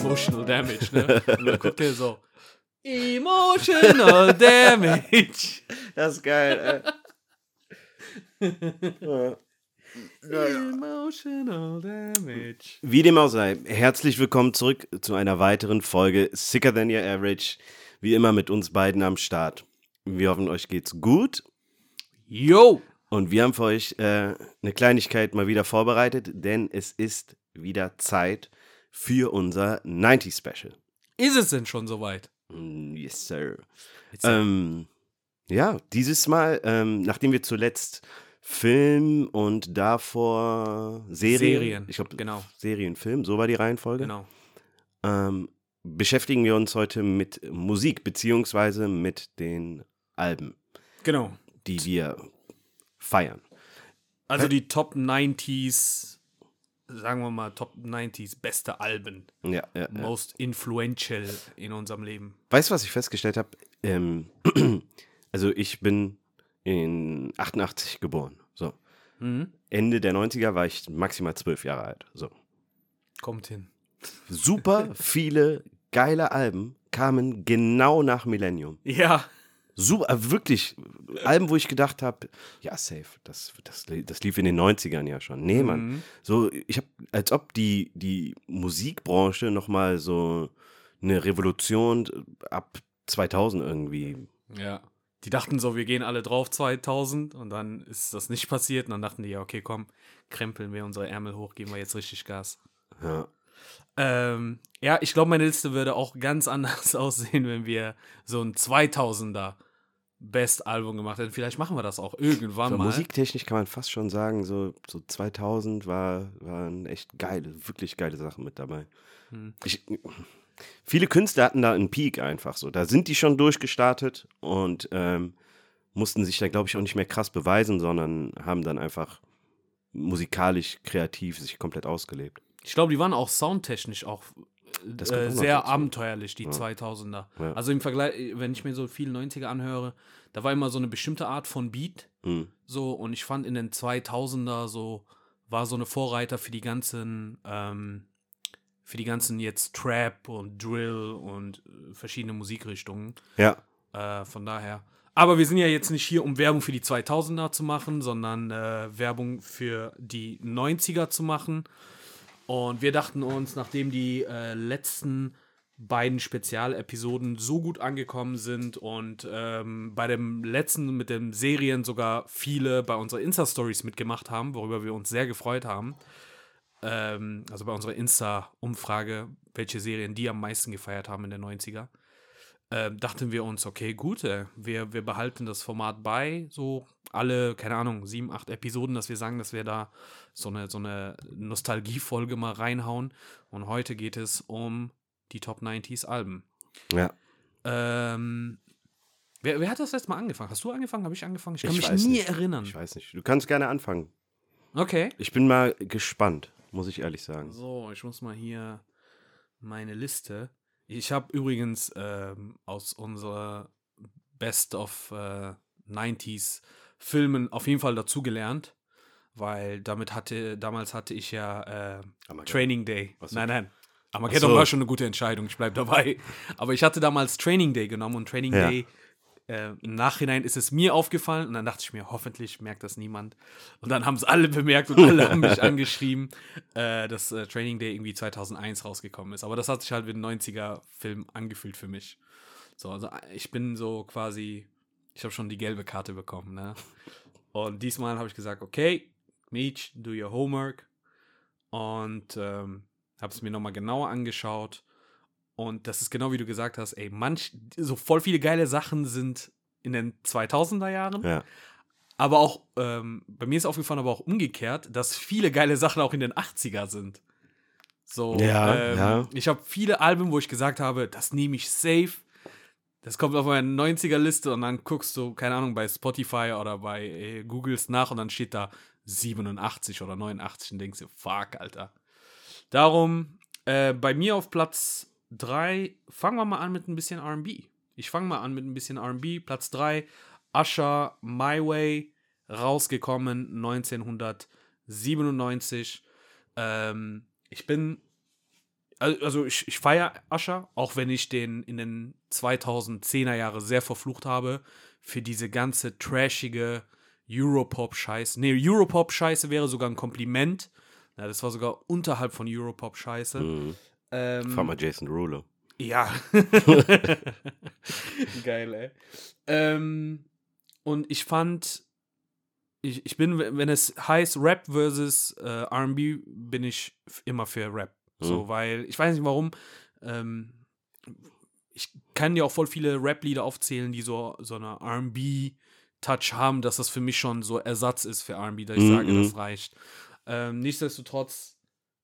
Emotional Damage, ne? Und dann guckt er so. Emotional Damage. Das ist geil, ey. Ja. Emotional Damage. Wie dem auch sei, herzlich willkommen zurück zu einer weiteren Folge Sicker Than Your Average. Wie immer mit uns beiden am Start. Wir hoffen, euch geht's gut. Yo! Und wir haben für euch äh, eine Kleinigkeit mal wieder vorbereitet, denn es ist wieder Zeit für unser 90 Special. Ist es denn schon soweit? Mm, Yes, sir. Äh, Ähm, ja, dieses Mal, ähm, nachdem wir zuletzt Film und davor Serien, Serien, ich glaube, genau. Serien, Film, so war die Reihenfolge, genau. ähm, beschäftigen wir uns heute mit Musik, beziehungsweise mit den Alben, Genau. die wir feiern. Also die Top 90s, sagen wir mal, Top 90s beste Alben. Ja, ja, ja. Most influential in unserem Leben. Weißt du, was ich festgestellt habe? Ähm, also ich bin in 88 geboren. So. Mhm. Ende der 90er war ich maximal zwölf Jahre alt. So. Kommt hin. Super viele geile Alben kamen genau nach Millennium. Ja. Super, äh, wirklich. Alben, wo ich gedacht habe, ja, safe. Das, das, das lief in den 90ern ja schon. Nee, Mann. Mhm. So, ich habe, als ob die, die Musikbranche nochmal so eine Revolution ab 2000 irgendwie. Ja. Die dachten so, wir gehen alle drauf 2000 und dann ist das nicht passiert und dann dachten die, ja, okay, komm, krempeln wir unsere Ärmel hoch, geben wir jetzt richtig Gas. Ja. Ähm, ja, ich glaube, meine Liste würde auch ganz anders aussehen, wenn wir so ein 2000er Best-Album gemacht hätten. Vielleicht machen wir das auch irgendwann So, mal. musiktechnisch kann man fast schon sagen, so, so 2000 war, waren echt geile, wirklich geile Sachen mit dabei. Hm. Ich, viele Künstler hatten da einen Peak einfach so. Da sind die schon durchgestartet und ähm, mussten sich da, glaube ich, auch nicht mehr krass beweisen, sondern haben dann einfach musikalisch, kreativ sich komplett ausgelebt. Ich glaube, die waren auch soundtechnisch auch äh, sehr dazu. abenteuerlich, die Ja. 2000er. Ja. Also im Vergleich, wenn ich mir so viele 90er anhöre, da war immer so eine bestimmte Art von Beat. Mhm. So, und ich fand in den 2000er so, war so eine Vorreiter für die ganzen, ähm, für die ganzen jetzt Trap und Drill und äh, verschiedene Musikrichtungen. Ja, Äh, von daher. Aber wir sind ja jetzt nicht hier, um Werbung für die 2000er zu machen, sondern äh, Werbung für die 90er zu machen. Und wir dachten uns, nachdem die äh, letzten beiden Spezialepisoden so gut angekommen sind und ähm, bei dem letzten mit den Serien sogar viele bei unseren Insta-Stories mitgemacht haben, worüber wir uns sehr gefreut haben. Ähm, also bei unserer Insta-Umfrage, welche Serien die am meisten gefeiert haben in den 90er ähm, dachten wir uns, okay, gut, äh, wir, wir behalten das Format bei, so alle, keine Ahnung, sieben, acht Episoden, dass wir sagen, dass wir da so eine, so eine Nostalgiefolge mal reinhauen. Und heute geht es um die Top 90s Alben. ja. Ähm, wer, wer hat das letzte Mal angefangen? Hast du angefangen? Habe ich angefangen? Ich kann Ich mich nie nicht. erinnern. Ich weiß nicht. Du kannst gerne anfangen. Okay. Ich bin mal gespannt, muss ich ehrlich sagen. So, ich muss mal hier meine Liste. Ich habe übrigens ähm, aus unserer Best of äh, 90s Filmen auf jeden Fall dazugelernt, weil damit hatte, damals hatte ich ja äh. Training Day. So. Nein, nein. Armageddon so. war schon eine gute Entscheidung, ich bleibe dabei. Aber ich hatte damals Training Day genommen und Training Ja. Day, äh, im Nachhinein ist es mir aufgefallen und dann dachte ich mir, hoffentlich merkt das niemand. Und dann haben es alle bemerkt und alle haben mich angeschrieben, äh, dass äh, Training Day irgendwie 2001 rausgekommen ist. Aber das hat sich halt wie ein 90er-Film angefühlt für mich. So, also äh, ich bin so quasi, ich habe schon die gelbe Karte bekommen, ne? Und diesmal habe ich gesagt, okay, Meech, do your homework. Und ähm, habe es mir nochmal genauer angeschaut. Und das ist genau wie du gesagt hast, ey, manch, so voll viele geile Sachen sind in den 2000er Jahren. Ja. Aber auch, ähm, bei mir ist aufgefallen, aber auch umgekehrt, dass viele geile Sachen auch in den 80er sind. So, Ja, ähm, ja. ich habe viele Alben, wo ich gesagt habe, das nehme ich safe. Das kommt auf meine 90er-Liste und dann guckst du, keine Ahnung, bei Spotify oder bei äh, Googles nach und dann steht da 87 oder 89 und denkst dir, fuck, Alter. Darum, äh, bei mir auf Platz 3, fangen wir mal an mit ein bisschen RB. Ich fange mal an mit ein bisschen RB. Platz 3, Usher, My Way, rausgekommen 1997. Ähm, ich bin, also ich, ich feiere Ascher, auch wenn ich den in den 2010er Jahre sehr verflucht habe, für diese ganze trashige Europop-Scheiße. Nee, Europop-Scheiße wäre sogar ein Kompliment. Ja, das war sogar unterhalb von Europop-Scheiße. Mhm. Ähm, Fahr mal Jason Rulo. ja. Geil, ey. Ähm, und ich fand, ich, ich bin, wenn es heißt Rap versus äh, RB, bin ich immer für Rap. So, Mhm. weil, ich weiß nicht warum, ähm, ich kann dir auch voll viele Rap-Lieder aufzählen, die so, so eine RB-Touch haben, dass das für mich schon so Ersatz ist für RB, dass ich Mhm, sage, mhm. das reicht. Ähm, nichtsdestotrotz,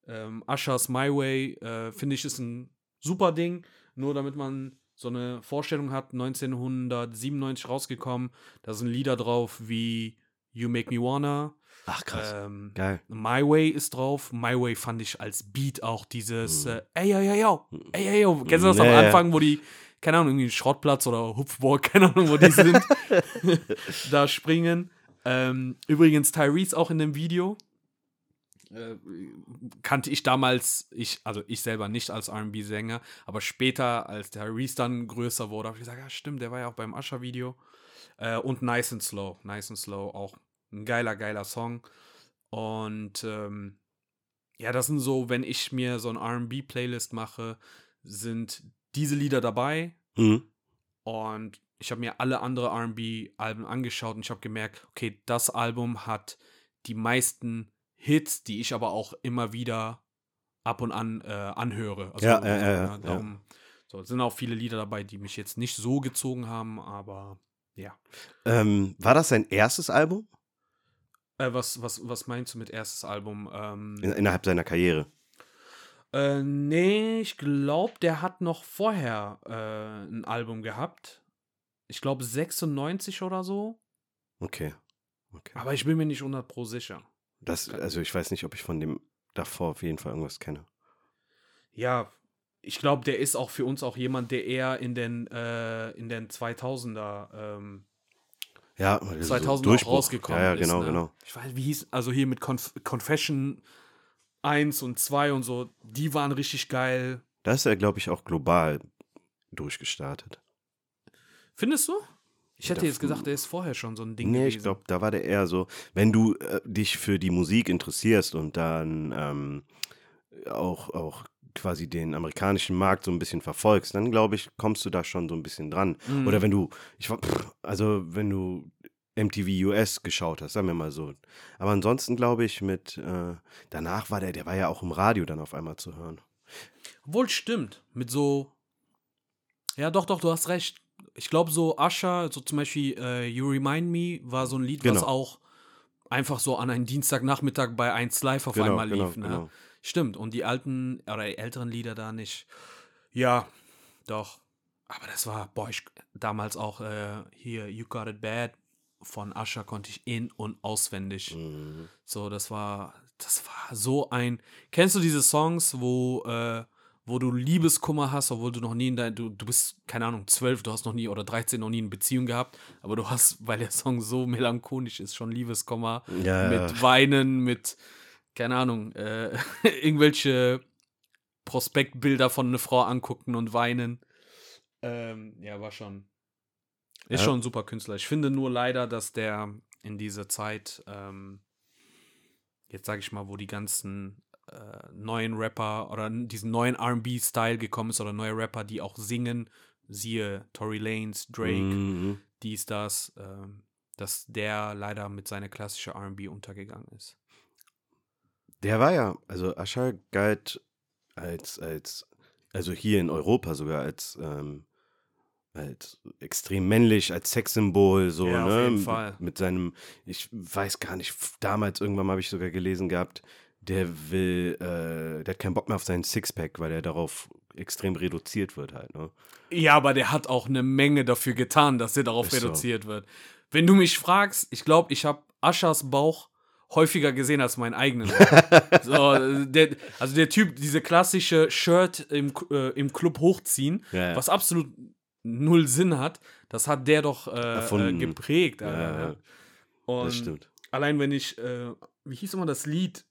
ähm, Ushers My Way, äh, finde ich, ist ein super Ding. Nur damit man so eine Vorstellung hat, 1997 rausgekommen, da sind Lieder drauf wie You Make Me Wanna, Ach krass. ähm, Geil. My Way ist drauf. My Way fand ich als Beat auch dieses Mhm. äh, Ey, yo, yo, yo, ey, yo, yo. Kennst du das Ja, am. Anfang, wo die, keine Ahnung, irgendwie Schrottplatz oder Hupfburg, keine Ahnung, wo die sind, da springen. Ähm, übrigens Tyrese auch in dem Video. Äh, kannte ich damals, ich, also ich selber nicht als RB-Sänger, aber später, als Tyrese dann größer wurde, habe ich gesagt, ja stimmt, der war ja auch beim Usher-Video. Äh, und Nice and Slow, Nice and Slow, auch ein geiler, geiler Song. Und ähm, ja, das sind so, wenn ich mir so ein RB-Playlist mache, sind diese Lieder dabei. Mhm. Und ich habe mir alle andere RB-Alben angeschaut und ich habe gemerkt, okay, das Album hat die meisten Hits, die ich aber auch immer wieder ab und an äh, anhöre. Also, Ja, ja, ja, ja, äh, darum, So, es sind auch viele Lieder dabei, die mich jetzt nicht so gezogen haben, aber ja. Ähm, war das sein erstes Album Äh, was, was, was meinst du mit erstes Album? Ähm, in, innerhalb seiner Karriere? Äh, nee, ich glaube, der hat noch vorher äh, ein Album gehabt. Ich glaube 96 oder so. Okay. okay. Aber ich bin mir nicht 100 pro sicher. Das, also ich weiß nicht, ob ich von dem davor auf jeden Fall irgendwas kenne. Ja, ich glaube, der ist auch für uns auch jemand, der eher in den, äh, in den 2000er, ähm, Ja, also so 2000 auch Durchbruch. rausgekommen Ja, ja, ist. genau, ne? genau. Ich weiß, wie hieß, also hier mit Conf Confession 1 und 2 und so, die waren richtig geil. Da ist er, glaube ich, auch global durchgestartet. Findest du? Ich hätte jetzt gesagt, der ist vorher schon so ein Ding Nee, gewesen. ich glaube, da war der eher so, wenn du äh, dich für die Musik interessierst und dann ähm, auch, auch quasi den amerikanischen Markt so ein bisschen verfolgst, dann glaube ich, kommst du da schon so ein bisschen dran. Mhm. Oder wenn du, ich war, pff, also wenn du MTV US geschaut hast, sagen wir mal so. Aber ansonsten glaube ich, mit, äh, danach war der, der war ja auch im Radio dann auf einmal zu hören. Obwohl, stimmt. Mit so. Ja, doch, doch, du hast recht. Ich glaube, so Usher, so zum Beispiel äh, You Remind Me, war so ein Lied, was Genau. auch einfach so an einem Dienstagnachmittag bei 1 Live auf Genau, einmal genau, lief. Ne? genau. Stimmt. Und die alten oder die älteren Lieder da nicht. Ja, doch. Aber das war, boah, ich, damals auch äh, hier You Got It Bad von Usher konnte ich in- und auswendig. Mhm. So, das war, das war so ein. Kennst du diese Songs, wo, äh, wo du Liebeskummer hast, obwohl du noch nie in dein, du, du bist, keine Ahnung, zwölf, du hast noch nie oder 13 noch nie eine Beziehung gehabt, aber du hast, weil der Song so melancholisch ist, schon Liebeskummer Ja, mit ja. Weinen, mit, keine Ahnung, äh, irgendwelche Prospektbilder von einer Frau angucken und weinen. Ähm, ja, war schon. Ist Ja. schon ein super Künstler. Ich finde nur leider, dass der in dieser Zeit, ähm, jetzt sage ich mal, wo die ganzen äh, neuen Rapper oder diesen neuen RB-Style gekommen ist oder neue Rapper, die auch singen, siehe Tory Lanez, Drake, Mhm. dies, das, ähm, dass der leider mit seiner klassischen RB untergegangen ist. Der war ja, also Ascher galt als, als, also hier in Europa sogar als, ähm, als extrem männlich, als Sexsymbol, so, Ja, auf ne? jeden Mit- Fall. Mit seinem, ich weiß gar nicht, damals irgendwann mal habe ich sogar gelesen gehabt, der will, äh, der hat keinen Bock mehr auf seinen Sixpack, weil er darauf extrem reduziert wird halt, ne? Ja, aber der hat auch eine Menge dafür getan, dass er darauf Ist so. reduziert wird. Wenn du mich fragst, ich glaube, ich habe Aschers Bauch häufiger gesehen als meinen eigenen. so, der, also der Typ, diese klassische Shirt im, äh, im Club hochziehen, Ja, ja. was absolut null Sinn hat, das hat der doch äh, äh, geprägt. Alter, ja. Und das stimmt. allein wenn ich, äh, wie hieß immer das Lied?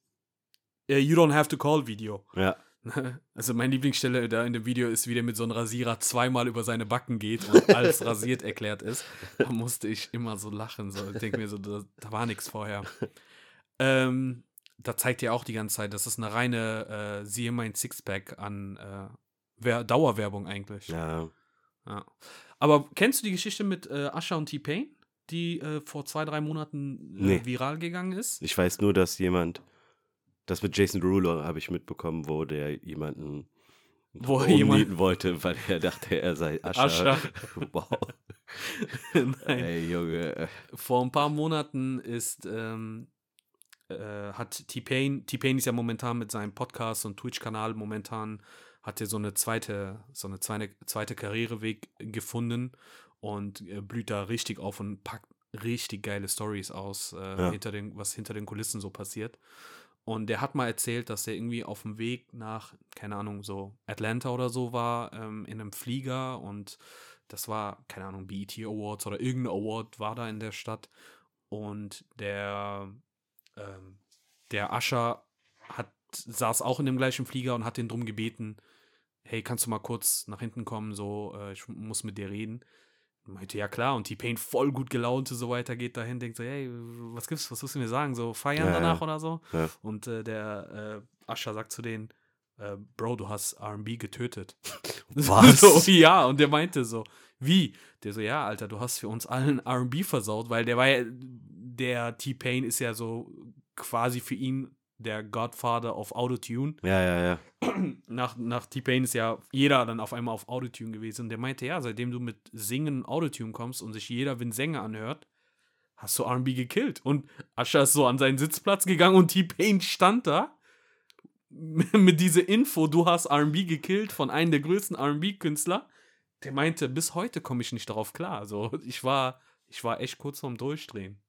You Don't Have to Call Video. Ja. Also meine Lieblingsstelle da in dem Video ist, wie der mit so einem Rasierer zweimal über seine Backen geht und als rasiert erklärt ist. Da musste ich immer so lachen. So. Ich denke mir so, da, da war nichts vorher. Ähm, da zeigt ja auch die ganze Zeit, das ist eine reine äh, siehe mein Sixpack an äh, Wer Dauerwerbung eigentlich. Ja. Ja. Aber kennst du die Geschichte mit äh, Asha und T-Pain, die äh, vor zwei, drei Monaten äh, Nee. viral gegangen ist? Ich weiß nur, dass jemand, das mit Jason Derulo habe ich mitbekommen, wo der jemanden Wo umnieten jemand- wollte, weil er dachte, er sei Ascher. Ascher. wow. Nein. Ey, Junge. Vor ein paar Monaten ist, ähm, äh, hat T-Pain, T-Pain ist ja momentan mit seinem Podcast und Twitch-Kanal momentan, hat er so eine zweite, so eine zweite, zweite Karriereweg gefunden und äh, blüht da richtig auf und packt richtig geile Stories aus, äh, Ja. hinter den, was hinter den Kulissen so passiert. Und der hat mal erzählt, dass er irgendwie auf dem Weg nach, keine Ahnung, so Atlanta oder so war, ähm, in einem Flieger und das war, keine Ahnung, BET Awards oder irgendein Award war da in der Stadt. Und der, ähm, der Ascher hat, saß auch in dem gleichen Flieger und hat den drum gebeten, hey, kannst du mal kurz nach hinten kommen, so, äh, ich muss mit dir reden. Meinte, ja klar, und T-Pain voll gut gelaunt und so weiter geht dahin, denkt so, hey, was gibt's, was willst du mir sagen, so feiern Ja, ja. danach oder so? Ja. Und äh, der äh, Ascher sagt zu denen, äh, Bro, du hast R&B getötet. Was? so, ja, und der meinte so, wie? Der so, ja, Alter, du hast für uns allen R&B versaut, weil der war ja, der T-Pain ist ja so quasi für ihn der Godfather of Autotune. Ja, ja, ja. Nach, nach T-Pain ist ja jeder dann auf einmal auf Autotune gewesen. Und der meinte, ja, seitdem du mit Singen Autotune kommst und sich jeder wie ein Sänger anhört, hast du R&B gekillt. Und Ascher ist so an seinen Sitzplatz gegangen und T-Pain stand da mit dieser Info, du hast R&B gekillt von einem der größten R&B-Künstler. Der meinte, bis heute komme ich nicht darauf klar. Also ich war, ich war echt kurz vorm Durchdrehen.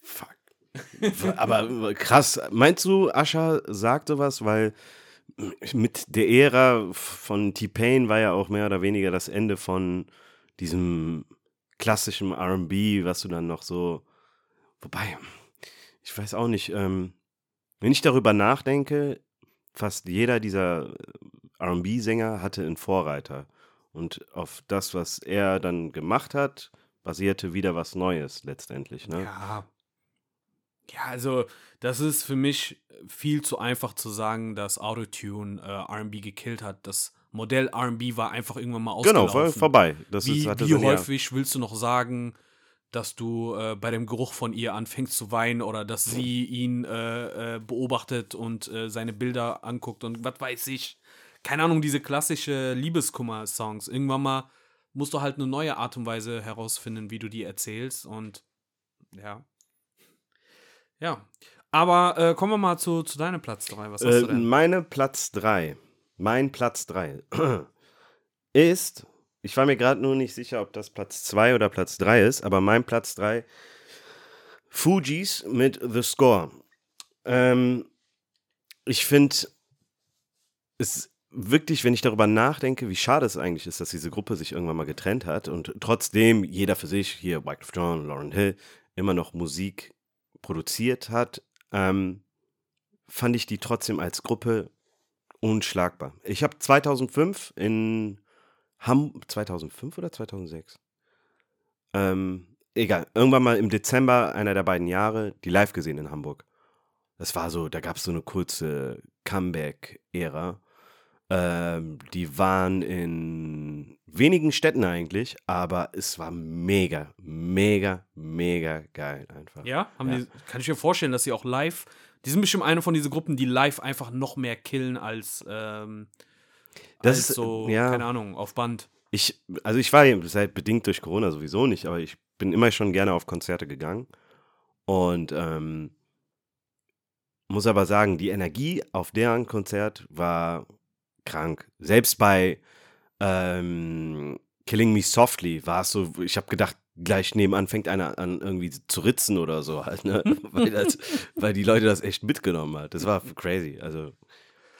Fuck. Aber krass, meinst du, Ascher sagt sowas, weil mit der Ära von T-Pain war ja auch mehr oder weniger das Ende von diesem klassischen RB, was du dann noch so. Wobei, ich weiß auch nicht, ähm, wenn ich darüber nachdenke, fast jeder dieser RB-Sänger hatte einen Vorreiter. Und auf das, was er dann gemacht hat, basierte wieder was Neues letztendlich. Ne? Ja. Ja, also das ist für mich viel zu einfach zu sagen, dass Autotune äh, R&B gekillt hat. Das Modell R&B war einfach irgendwann mal Genau, ausgelaufen. war vorbei. Das wie ist, wie häufig willst du noch sagen, dass du äh, bei dem Geruch von ihr anfängst zu weinen oder dass sie ihn äh, äh, beobachtet und äh, seine Bilder anguckt und was weiß ich. Keine Ahnung, diese klassische Liebeskummer-Songs. Irgendwann mal musst du halt eine neue Art und Weise herausfinden, wie du die erzählst und ja. Ja. Aber äh, kommen wir mal zu, zu deinem Platz 3. Was hast Äh, du denn? meine Platz 3, mein Platz 3 ist, ich war mir gerade nur nicht sicher, ob das Platz 2 oder Platz 3 ist, aber mein Platz 3, Fujis mit The Score. Ähm, ich finde es wirklich, wenn ich darüber nachdenke, wie schade es eigentlich ist, dass diese Gruppe sich irgendwann mal getrennt hat und trotzdem jeder für sich, hier Wycliffe John, Lauren Hill, immer noch Musik produziert hat, ähm, fand ich die trotzdem als Gruppe unschlagbar. Ich habe 2005 in Hamburg, 2005 oder 2006? Ähm, egal, irgendwann mal im Dezember einer der beiden Jahre die live gesehen in Hamburg. Das war so, da gab es so eine kurze Comeback-Ära. Ähm, die waren in wenigen Städten eigentlich, aber es war mega, mega, mega geil einfach. Ja, Ja. Die, kann ich mir vorstellen, dass sie auch live, die sind bestimmt eine von diesen Gruppen, die live einfach noch mehr killen als, ähm, Das als ist, so, ja. keine Ahnung, auf Band. Ich, also ich war ja seit bedingt durch Corona sowieso nicht, aber ich bin immer schon gerne auf Konzerte gegangen. Und ähm, muss aber sagen, die Energie auf deren Konzert war krank. Selbst bei ähm, Killing Me Softly war es so, ich habe gedacht, gleich nebenan fängt einer an irgendwie zu ritzen oder so halt, ne? weil, das, weil die Leute das echt mitgenommen hat. Das war crazy. Also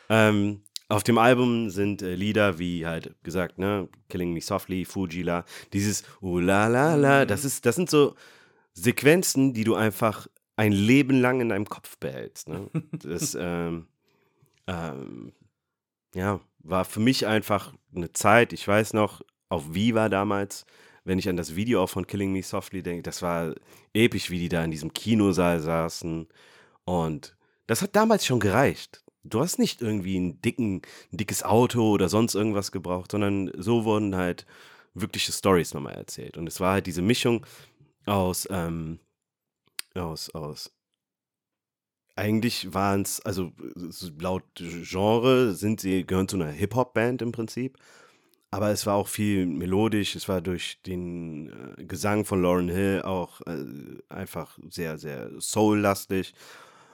ähm, auf dem Album sind äh, Lieder wie halt gesagt, ne, Killing Me Softly, Fujila, dieses la la la, das ist, das sind so Sequenzen, die du einfach ein Leben lang in deinem Kopf behältst. Ne? Das, ähm, ähm, ja, war für mich einfach eine Zeit, ich weiß noch, auf Viva damals, wenn ich an das Video auch von Killing Me Softly denke, das war episch, wie die da in diesem Kinosaal saßen. Und das hat damals schon gereicht. Du hast nicht irgendwie einen dicken, ein dickes Auto oder sonst irgendwas gebraucht, sondern so wurden halt wirkliche Stories nochmal erzählt. Und es war halt diese Mischung aus, ähm, aus, aus eigentlich waren es, also laut Genre sind sie, gehören zu einer Hip-Hop-Band im Prinzip. Aber es war auch viel melodisch, es war durch den äh, Gesang von Lauren Hill auch äh, einfach sehr, sehr soul-lastig.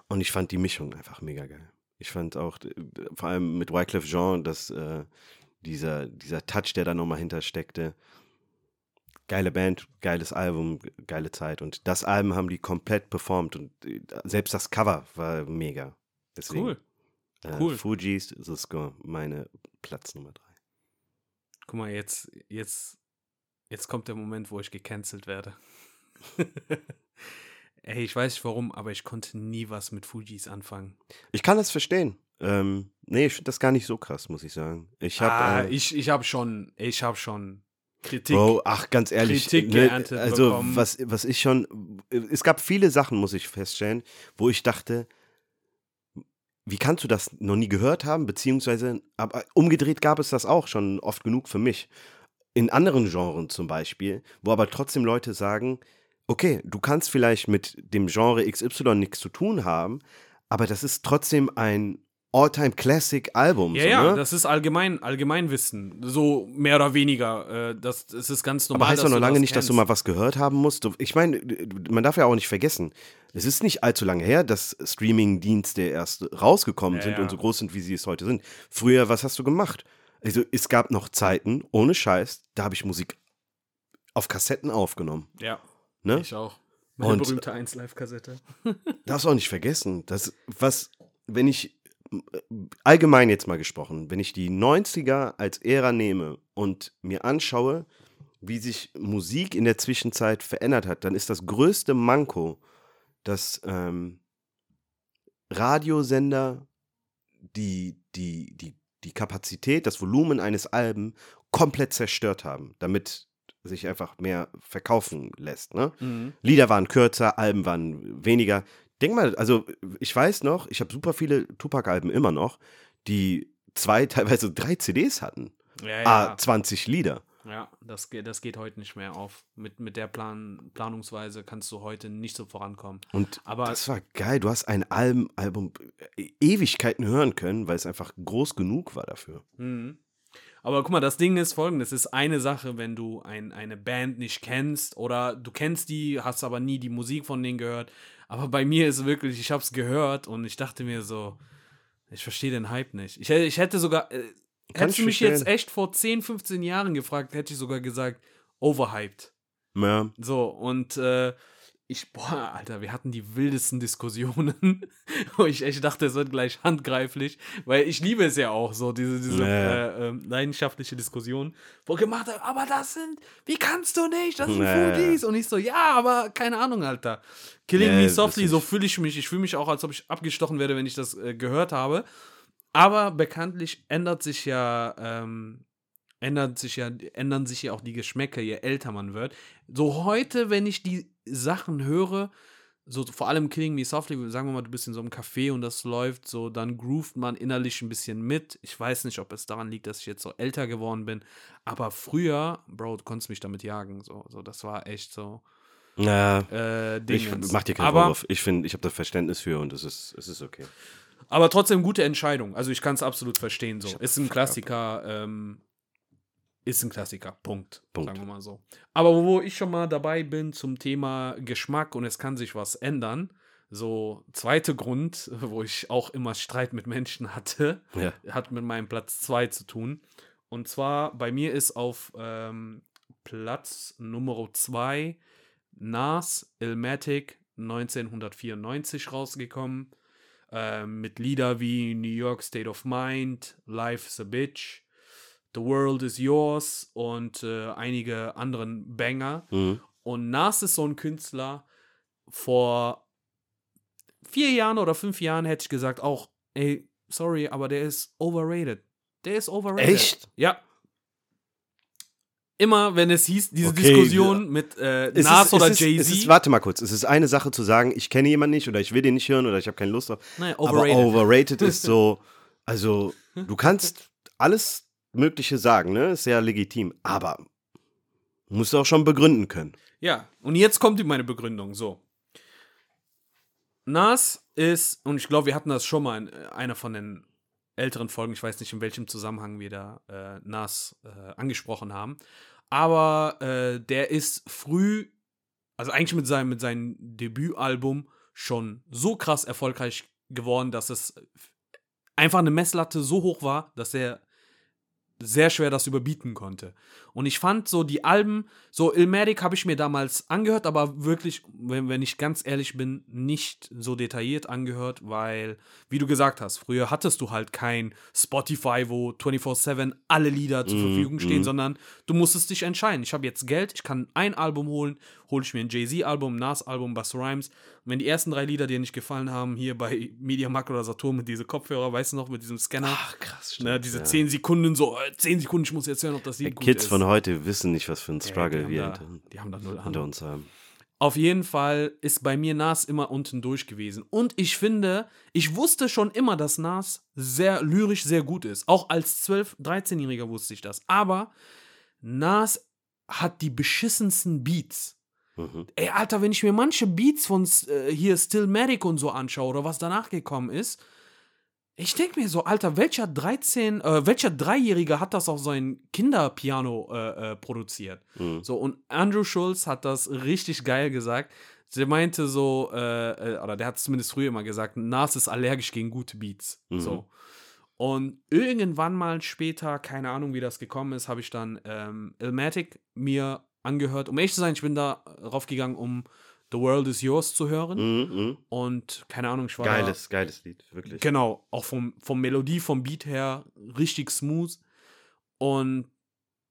Und ich fand die Mischung einfach mega geil. Ich fand auch, vor allem mit Wycliffe Jean, dass äh, dieser, dieser Touch, der da nochmal hintersteckte, geile Band, geiles Album, geile Zeit. Und das Album haben die komplett performt und äh, selbst das Cover war mega. Deswegen, Cool. Äh, Cool. Fuji's The Score, meine Platz Nummer drei. Guck mal, jetzt, jetzt, jetzt kommt der Moment, wo ich gecancelt werde. Ey, ich weiß nicht warum, aber ich konnte nie was mit Fujis anfangen. Ich kann das verstehen. Ähm, nee, ich finde das gar nicht so krass, muss ich sagen. Ich habe ah, äh, ich, ich habe schon, ich habe schon Kritik. Bro, ach, ganz ehrlich, Kritik ne, geerntet also bekommen. was, was ich schon, es gab viele Sachen, muss ich feststellen, wo ich dachte, wie kannst du das noch nie gehört haben, beziehungsweise, aber umgedreht gab es das auch schon oft genug für mich. In anderen Genren zum Beispiel, wo aber trotzdem Leute sagen, okay, du kannst vielleicht mit dem Genre XY nichts zu tun haben, aber das ist trotzdem ein All-Time-Classic-Album. Ja, so, ja, ne? das ist allgemein, Allgemeinwissen. So mehr oder weniger. Äh, das, das ist ganz normal. Aber heißt doch noch lange nicht, dass du kennst. mal was gehört haben musst. Ich meine, man darf ja auch nicht vergessen, es ist nicht allzu lange her, dass Streaming-Dienste erst rausgekommen Ja, sind ja. und so groß sind, wie sie es heute sind. Früher, was hast du gemacht? Also, es gab noch Zeiten, ohne Scheiß, da habe ich Musik auf Kassetten aufgenommen. Ja, Ne? ich auch. Meine Und- berühmte 1-Live-Kassette. Darfst auch nicht vergessen, dass was, wenn ich allgemein jetzt mal gesprochen, wenn ich die 90er als Ära nehme und mir anschaue, wie sich Musik in der Zwischenzeit verändert hat, dann ist das größte Manko, dass ähm, Radiosender die, die, die, die Kapazität, das Volumen eines Alben komplett zerstört haben, damit sich einfach mehr verkaufen lässt. Ne? Mhm. Lieder waren kürzer, Alben waren weniger. Denk mal, also ich weiß noch, ich habe super viele Tupac-Alben immer noch, die zwei, teilweise drei CDs hatten. Ja, Ah, ja. 20 Lieder. ja das, geht, das geht heute nicht mehr auf. Mit, mit der Plan, Planungsweise kannst du heute nicht so vorankommen. Und Aber- das war geil. Du hast ein Album, Album äh, Ewigkeiten hören können, weil es einfach groß genug war dafür. Mhm. Aber guck mal, das Ding ist folgendes: Es ist eine Sache, wenn du ein, eine Band nicht kennst oder du kennst die, hast aber nie die Musik von denen gehört. Aber bei mir ist wirklich, ich hab's gehört und ich dachte mir so, ich verstehe den Hype nicht. Ich, hätte- ich hätte sogar, äh, hättest du mich verstehen. jetzt echt vor 10, 15 Jahren gefragt, hätte ich sogar gesagt, overhyped. Ja. So, und äh, ich, boah, Alter, wir hatten die wildesten Diskussionen, wo ich echt dachte, es wird gleich handgreiflich, weil ich liebe es ja auch so, diese, diese Ja. äh, ähm, leidenschaftliche Diskussion, wo gemacht hat, aber das sind, wie kannst du nicht, das sind Ja. Fujis? Und ich so, ja, aber keine Ahnung, Alter. Killing Ja, Me Softly, so fühle ich mich. Ich fühle mich auch, als ob ich abgestochen werde, wenn ich das äh, gehört habe. Aber bekanntlich ändert sich ja, ähm, ändert sich ja, ändern sich ja auch die Geschmäcker, je älter man wird. So heute, wenn ich die Sachen höre, so vor allem Killing Me Softly, sagen wir mal, du bist in so einem Café und das läuft so, dann groovt man innerlich ein bisschen mit. Ich weiß nicht, ob es daran liegt, dass ich jetzt so älter geworden bin, aber früher, Bro, du konntest mich damit jagen, so, so das war echt so Ja. äh, Ich mach dir keinen aber, Vorwurf. Ich finde, ich habe da Verständnis für und es ist, es ist okay. Aber trotzdem gute Entscheidung. Also ich kann es absolut verstehen. So. Ist ein Klassiker. Ähm, ist ein Klassiker. Punkt. Punkt. Sagen wir mal so. Aber wo ich schon mal dabei bin zum Thema Geschmack und es kann sich was ändern. So, zweiter Grund, wo ich auch immer Streit mit Menschen hatte, Ja. hat mit meinem Platz 2 zu tun. Und zwar bei mir ist auf ähm, Platz Nummer 2 Nas Ilmatic 1994 rausgekommen. Ähm, mit Lieder wie New York State of Mind, Life's a Bitch, The World is Yours und äh, einige anderen Banger. Mhm. Und Nas ist so ein Künstler, vor vier Jahren oder fünf Jahren hätte ich gesagt, auch, ey, sorry, aber der ist overrated. Der ist overrated. Echt? Ja. Immer, wenn es hieß, diese Okay, Diskussion mit äh, Nas ist, oder Jay-Z. warte mal kurz. Es ist eine Sache zu sagen, ich kenne jemanden nicht oder ich will den nicht hören oder ich habe keine Lust drauf. Nein, Aber overrated. overrated ist so, also du kannst alles Mögliche sagen, ne? Ist sehr legitim. Aber musst du auch schon begründen können. Ja, und jetzt kommt meine Begründung. So. Nas ist, und ich glaube, wir hatten das schon mal in äh, einer von den älteren Folgen, ich weiß nicht, in welchem Zusammenhang wir da äh, Nas äh, angesprochen haben, aber äh, der ist früh, also eigentlich mit seinem, mit seinem Debütalbum schon so krass erfolgreich geworden, dass es einfach eine Messlatte so hoch war, dass er sehr schwer das überbieten konnte. Und ich fand so die Alben, so Ilmatic habe ich mir damals angehört, aber wirklich, wenn, wenn ich ganz ehrlich bin, nicht so detailliert angehört, weil, wie du gesagt hast, früher hattest du halt kein Spotify, wo 24-7 alle Lieder zur Mhm, Verfügung stehen, mhm. sondern du musstest dich entscheiden. Ich habe jetzt Geld, ich kann ein Album holen, hole ich mir ein Jay-Z-Album, ein Nas-Album, Busta Rhymes. Und wenn die ersten drei Lieder dir nicht gefallen haben, hier bei Media Markt oder Saturn mit diese Kopfhörer, weißt du noch, mit diesem Scanner, krass. ne, diese ja. 10 Sekunden, so äh, 10 Sekunden, ich muss jetzt hören, ob das Lied gut Kids ist. Von heute wissen nicht, was für ein Ja, Struggle die wir haben da, hinter, die haben da null hinter uns haben. Auf jeden Fall ist bei mir Nas immer unten durch gewesen. Und ich finde, ich wusste schon immer, dass Nas sehr lyrisch sehr gut ist. Auch als 12-, 13-Jähriger wusste ich das. Aber Nas hat die beschissensten Beats. Mhm. Ey, Alter, wenn ich mir manche Beats von äh, hier Stillmatic und so anschaue oder was danach gekommen ist, ich denke mir so, Alter, welcher 13, äh, welcher Dreijährige hat das auf sein Kinderpiano äh, äh, produziert? Mhm. So, und Andrew Schulz hat das richtig geil gesagt. Der meinte so, äh, äh, oder der hat es zumindest früher immer gesagt, Nas ist allergisch gegen gute Beats. Mhm. So. Und irgendwann mal später, keine Ahnung, wie das gekommen ist, habe ich dann ähm, Ilmatic mir angehört. Um ehrlich zu sein, ich bin da raufgegangen, um The World is Yours zu hören. Mhm, mhm. Und keine Ahnung, ich war da- Geiles, geiles Lied, wirklich. Genau, auch vom, vom Melodie, vom Beat her richtig smooth. Und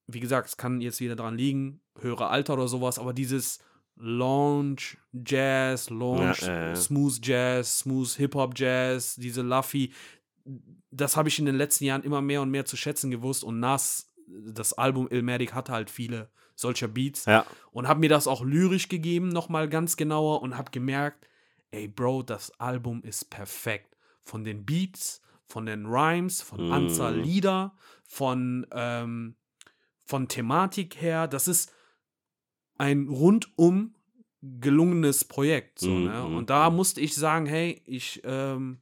wie gesagt, es kann jetzt wieder dran liegen, höhere Alter oder sowas, aber dieses Lounge Jazz, Lounge, Ja, äh. Smooth Jazz, Smooth Hip-Hop Jazz, diese Luffy, das habe ich in den letzten Jahren immer mehr und mehr zu schätzen gewusst und Nas, das Album Ilmatic hatte halt viele solcher Beats Ja, und habe mir das auch lyrisch gegeben, nochmal ganz genauer und habe gemerkt, ey Bro, das Album ist perfekt. Von den Beats, von den Rhymes, von Mm. Anzahl Lieder, von, ähm, von Thematik her. Das ist ein rundum gelungenes Projekt. So, Mm, ne? mm, Und da mm. musste ich sagen, hey, ich, ähm,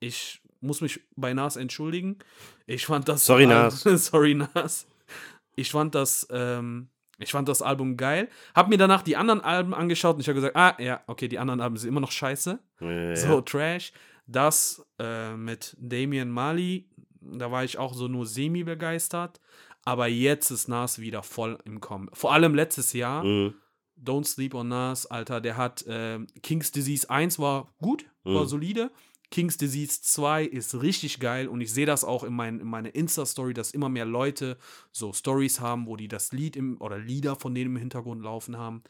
ich muss mich bei Nas entschuldigen. Ich fand das. Sorry, Nas. Sorry, Nas. Ich fand das, ähm, ich fand das Album geil. Hab mir danach die anderen Alben angeschaut und ich habe gesagt, ah, ja, okay, die anderen Alben sind immer noch scheiße. ja. So Trash. Das äh, mit Damian Mali, da war ich auch so nur semi begeistert. Aber jetzt ist Nas wieder voll im Kommen. Vor allem letztes Jahr. Mhm. Don't Sleep on Nas, Alter, der hat ähm, King's Disease 1 war gut, war Mhm. solide. King's Disease 2 ist richtig geil und ich sehe das auch in, mein, in meiner Insta-Story, dass immer mehr Leute so Stories haben, wo die das Lied im, oder Lieder von denen im Hintergrund laufen haben.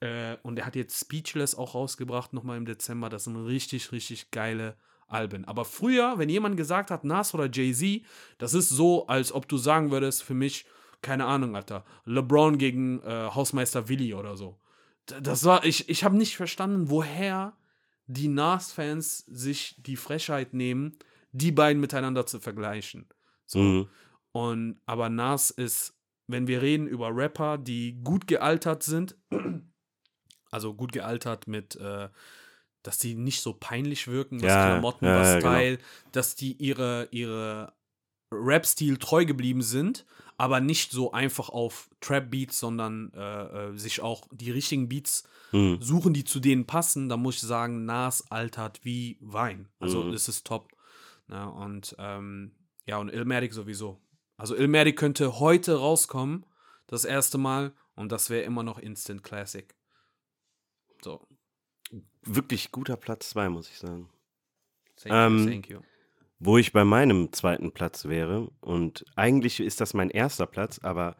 Äh, und er hat jetzt Speechless auch rausgebracht, nochmal im Dezember. Das sind richtig, richtig geile Alben. Aber früher, wenn jemand gesagt hat, Nas oder Jay-Z, das ist so, als ob du sagen würdest, für mich, keine Ahnung, Alter, LeBron gegen äh, Hausmeister Willi oder so. Das war, ich, ich habe nicht verstanden, woher die Nas-Fans sich die Frechheit nehmen, die beiden miteinander zu vergleichen. So. Mhm. Und aber Nas ist, wenn wir reden über Rapper, die gut gealtert sind, also gut gealtert mit, äh, dass die nicht so peinlich wirken, was Ja, Klamotten, ja, was ja, genau. Dass die ihre, ihre Rap-Stil treu geblieben sind, aber nicht so einfach auf Trap-Beats, sondern äh, äh, sich auch die richtigen Beats Mhm. suchen, die zu denen passen, da muss ich sagen, Nas altert wie Wein. Also Mhm. es ist top. Ja, und ähm, ja, und Ilmatic sowieso. Also Ilmatic könnte heute rauskommen, das erste Mal, und das wäre immer noch Instant Classic. So, Wirklich guter Platz 2, muss ich sagen. thank Ähm, you, thank you. Wo ich bei meinem zweiten Platz wäre, und eigentlich ist das mein erster Platz, aber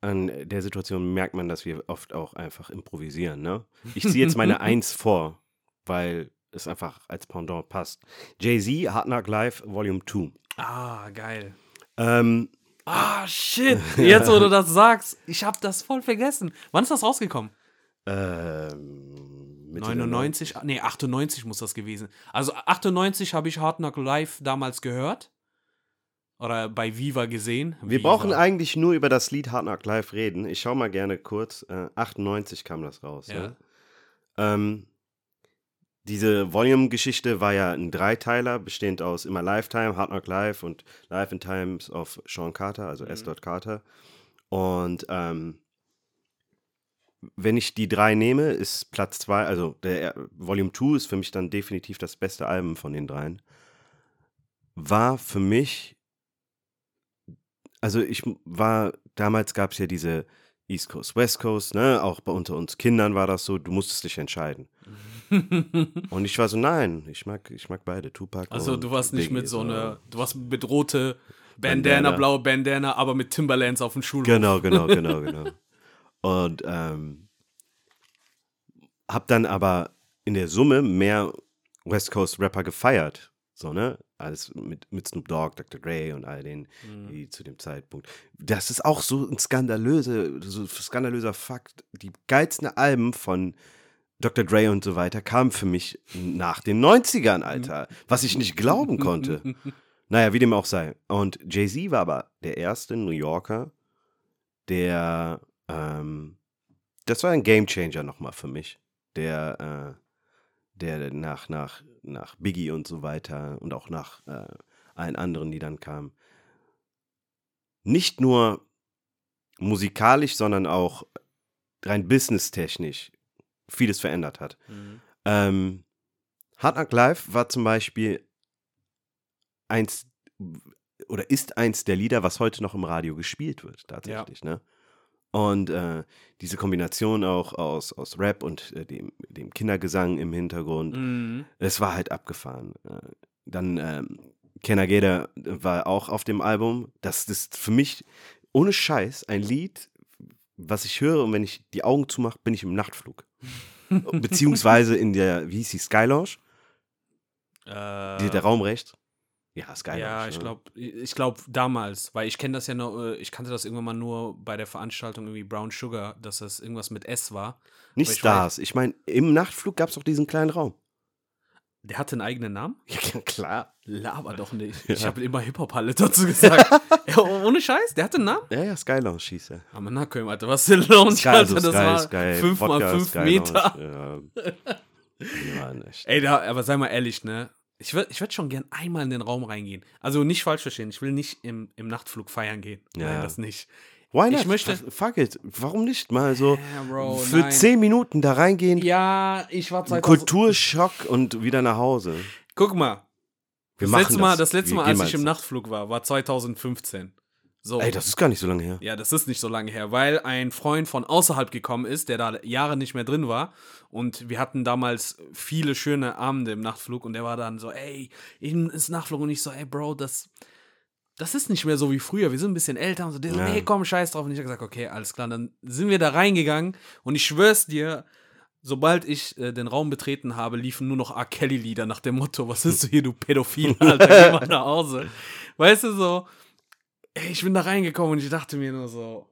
an der Situation merkt man, dass wir oft auch einfach improvisieren. Ne? Ich ziehe jetzt meine Eins vor, weil es einfach als Pendant passt. Jay-Z, Hard Knock Live, Volume 2. Ah, geil. Ähm, Ah, shit. Jetzt, wo du das sagst, ich hab das voll vergessen. Wann ist das rausgekommen? ähm, Mitte der 99? Nee, 98 muss das gewesen. Also 98 habe ich Hard Knock Live damals gehört. Oder bei Viva gesehen. Wir Viva. brauchen eigentlich nur über das Lied Hard Knock Live reden. Ich schau mal gerne kurz. Äh, 98 kam das raus. Ja. Ja. Ähm, diese Volume-Geschichte war ja ein Dreiteiler, bestehend aus immer Lifetime, Hard Knock Live und Life in Times of Sean Carter, also S. Carter. Und ähm, wenn ich die drei nehme, ist Platz zwei, also der Volume 2 ist für mich dann definitiv das beste Album von den dreien. War für mich also ich war, damals gab es ja diese East Coast, West Coast, ne? Auch bei unter uns Kindern war das so, du musstest dich entscheiden. Und ich war so, nein, ich mag, ich mag beide, Tupac. Also du warst nicht Biggie, mit so einer, du warst mit rote Bandana, Bandana. blaue Bandana, aber mit Timberlands auf dem Schulhof. Genau, genau, genau, genau. Und ähm, hab dann aber in der Summe mehr West Coast Rapper gefeiert. So, ne? Alles mit, mit Snoop Dogg, Dr. Dre und all den, Mhm. die zu dem Zeitpunkt. Das ist auch so ein skandalöse, so skandalöser Fakt. Die geilsten Alben von Dr. Dre und so weiter kamen für mich nach den 90ern, Alter. Was ich nicht glauben konnte. Naja, wie dem auch sei. Und Jay-Z war aber der erste New Yorker, der, ähm, das war ein Gamechanger nochmal für mich, der, äh, der nach, nach, nach Biggie und so weiter und auch nach äh, allen anderen, die dann kamen, nicht nur musikalisch, sondern auch rein businesstechnisch vieles verändert hat. Mhm. Ähm, Hard Knock Live war zum Beispiel eins oder ist eins der Lieder, was heute noch im Radio gespielt wird, tatsächlich. Ne? Und äh, diese Kombination auch aus, aus Rap und äh, dem, dem Kindergesang im Hintergrund, Mhm. es war halt abgefahren. Äh, dann ähm, Her war auch auf dem Album. Das ist für mich ohne Scheiß ein Lied, was ich höre und wenn ich die Augen zumache, bin ich im Nachtflug. Beziehungsweise in der, wie hieß die, Sky Lounge? Äh, Die, der Raum rechts? Ja, Sky Lounge. Ja, ich glaube, ich glaube damals, weil ich kenne das ja noch, äh, ich kannte das irgendwann mal nur bei der Veranstaltung irgendwie Brown Sugar, dass das irgendwas mit S war. Nicht ich Stars. Ich meine, im Nachtflug gab es doch diesen kleinen Raum. Der hatte einen eigenen Namen? Ja, klar. Laber doch nicht. Ich habe immer Hip-Hop-Halle dazu gesagt. ja, ohne Scheiß, der hatte einen Namen? Ja, ja, Sky Lounge hieß er. Aber na, Köln, Alter, was ist der Lounge, Sky, Alter? Das Sky, war Sky, 5 mal Podcast, 5 Sky Meter. Ja. Ja, nicht. Ey, da, aber sei mal ehrlich, ne? Ich würde ich würd schon gern einmal in den Raum reingehen. Also nicht falsch verstehen, ich will nicht im, im Nachtflug feiern gehen. Ja, Nein, das nicht. Why not? Ich möchte- Fuck it. Warum nicht mal so Ja, Bro, für nein. 10 Minuten da reingehen, Ja, ich war einen 2000. Kulturschock und wieder nach Hause? Guck mal, Wir das machen letzte, Mal, das letzte Wir Mal, als ich im Nachtflug war, war 2015. So. Ey, das ist gar nicht so lange her. ja, das ist nicht so lange her, weil ein Freund von außerhalb gekommen ist, der da Jahre nicht mehr drin war. Und wir hatten damals viele schöne Abende im Nachtflug und der war dann so, ey, ins Nachtflug und ich so, ey, Bro, das, das ist nicht mehr so wie früher. Wir sind ein bisschen älter und so. Der so, Ja. nee, komm, scheiß drauf. Und ich habe gesagt, okay, alles klar. Dann sind wir da reingegangen und ich schwör's dir, sobald ich äh, den Raum betreten habe, liefen nur noch R. Kelly-Lieder nach dem Motto, was ist du hier, du Pädophil, Alter, geh mal nach Hause. Weißt du, so, ey, ich bin da reingekommen und ich dachte mir nur so,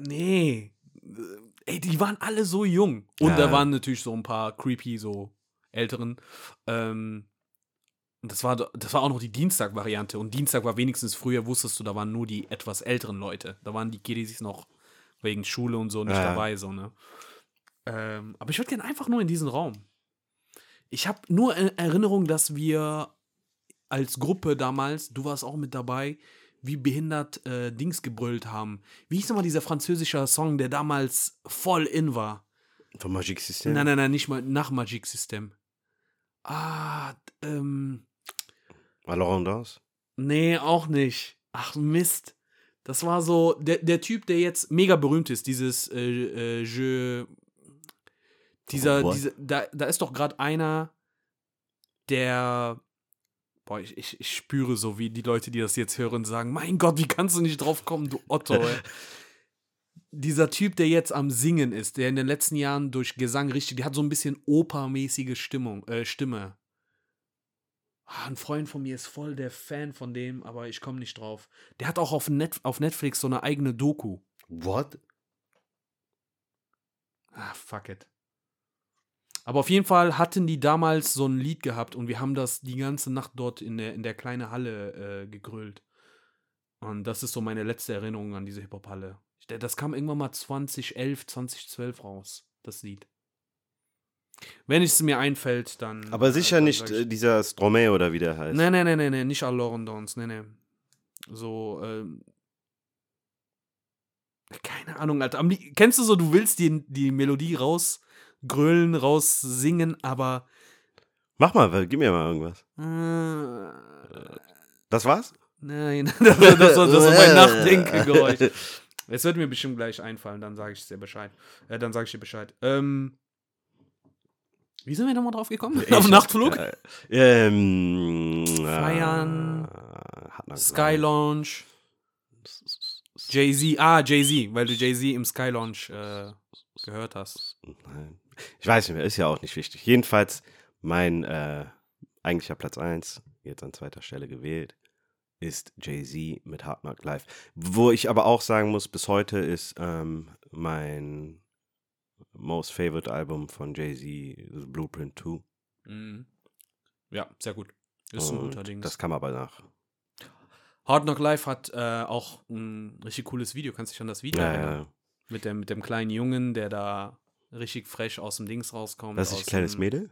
nee, ey, die waren alle so jung. Und Ja. da waren natürlich so ein paar creepy, so älteren. Ähm, das war, das war auch noch die Dienstag-Variante. Und Dienstag war wenigstens früher, wusstest du, da waren nur die etwas älteren Leute. Da waren die Kiddies noch wegen Schule und so nicht Ja. dabei, so, ne? Ähm, aber ich würde gerne einfach nur in diesen Raum. Ich habe nur in Erinnerung, dass wir als Gruppe damals, du warst auch mit dabei, wie behindert äh, Dings gebrüllt haben. Wie hieß nochmal dieser französische Song, der damals voll in war? Von Magic System? Nein, nein, nein, nicht mal nach Magic System. Ah, ähm, Laurent Dawes? nee, auch nicht. Ach, Mist. Das war so, der, der Typ, der jetzt mega berühmt ist, dieses äh, äh, Je. Dieser, What? diese, da, da ist doch gerade einer, der. Boah, ich, ich, ich spüre so, wie die Leute, die das jetzt hören, sagen: Mein Gott, wie kannst du nicht drauf kommen, du Otto, ey. dieser Typ, der jetzt am Singen ist, der in den letzten Jahren durch Gesang richtig, der hat so ein bisschen opermäßige Stimmung, äh, Stimme. Ah, ein Freund von mir ist voll der Fan von dem, aber ich komme nicht drauf. Der hat auch auf, Net auf Netflix so eine eigene Doku. What? Ah, fuck it. Aber auf jeden Fall hatten die damals so ein Lied gehabt und wir haben das die ganze Nacht dort in der, in der kleinen Halle äh, gegrölt. Und das ist so meine letzte Erinnerung an diese Hip-Hop-Halle. Das kam irgendwann mal 2011, 2012 raus, das Lied. Wenn es mir einfällt, dann. Aber sicher dann nicht ich- äh, dieser Stromae oder wie der heißt. Nee, nee, nee, nee, nee, nicht Dons, nee, nee. So, ähm. Keine Ahnung, Alter. Kennst du so, du willst die, die Melodie rausgrölen, raussingen, aber. Mach mal, gib mir mal irgendwas. Äh, Das war's? nein, das, war- das, war- das war mein Nachdenkegeräusch. Es wird mir bestimmt gleich einfallen, dann sage ich dir Bescheid. Äh, dann sage ich dir Bescheid. Ähm. Wie sind wir nochmal drauf gekommen? Auf den Nachtflug? Äh, ähm, Feiern. Äh, hat man Sky Lounge. Jay-Z. Ah, Jay-Z, weil du Jay-Z im Sky Lounge äh, gehört hast. Nein. Ich weiß nicht mehr, ist ja auch nicht wichtig. Jedenfalls mein äh, eigentlicher Platz 1, jetzt an zweiter Stelle gewählt, ist Jay-Z mit Hard Knock Live. Wo ich aber auch sagen muss, bis heute ist ähm, mein most favorite Album von Jay-Z Blueprint 2. Mhm. Ja, sehr gut. Ist ein guter Ding. Das kam aber nach. Hard Knock Live hat äh, auch ein richtig cooles Video. Kannst du dich an das Video Ja, erinnern? ja. Mit, dem, mit dem kleinen Jungen, der da richtig fresh aus dem Dings rauskommt. Das ist ein kleines dem- Mädel?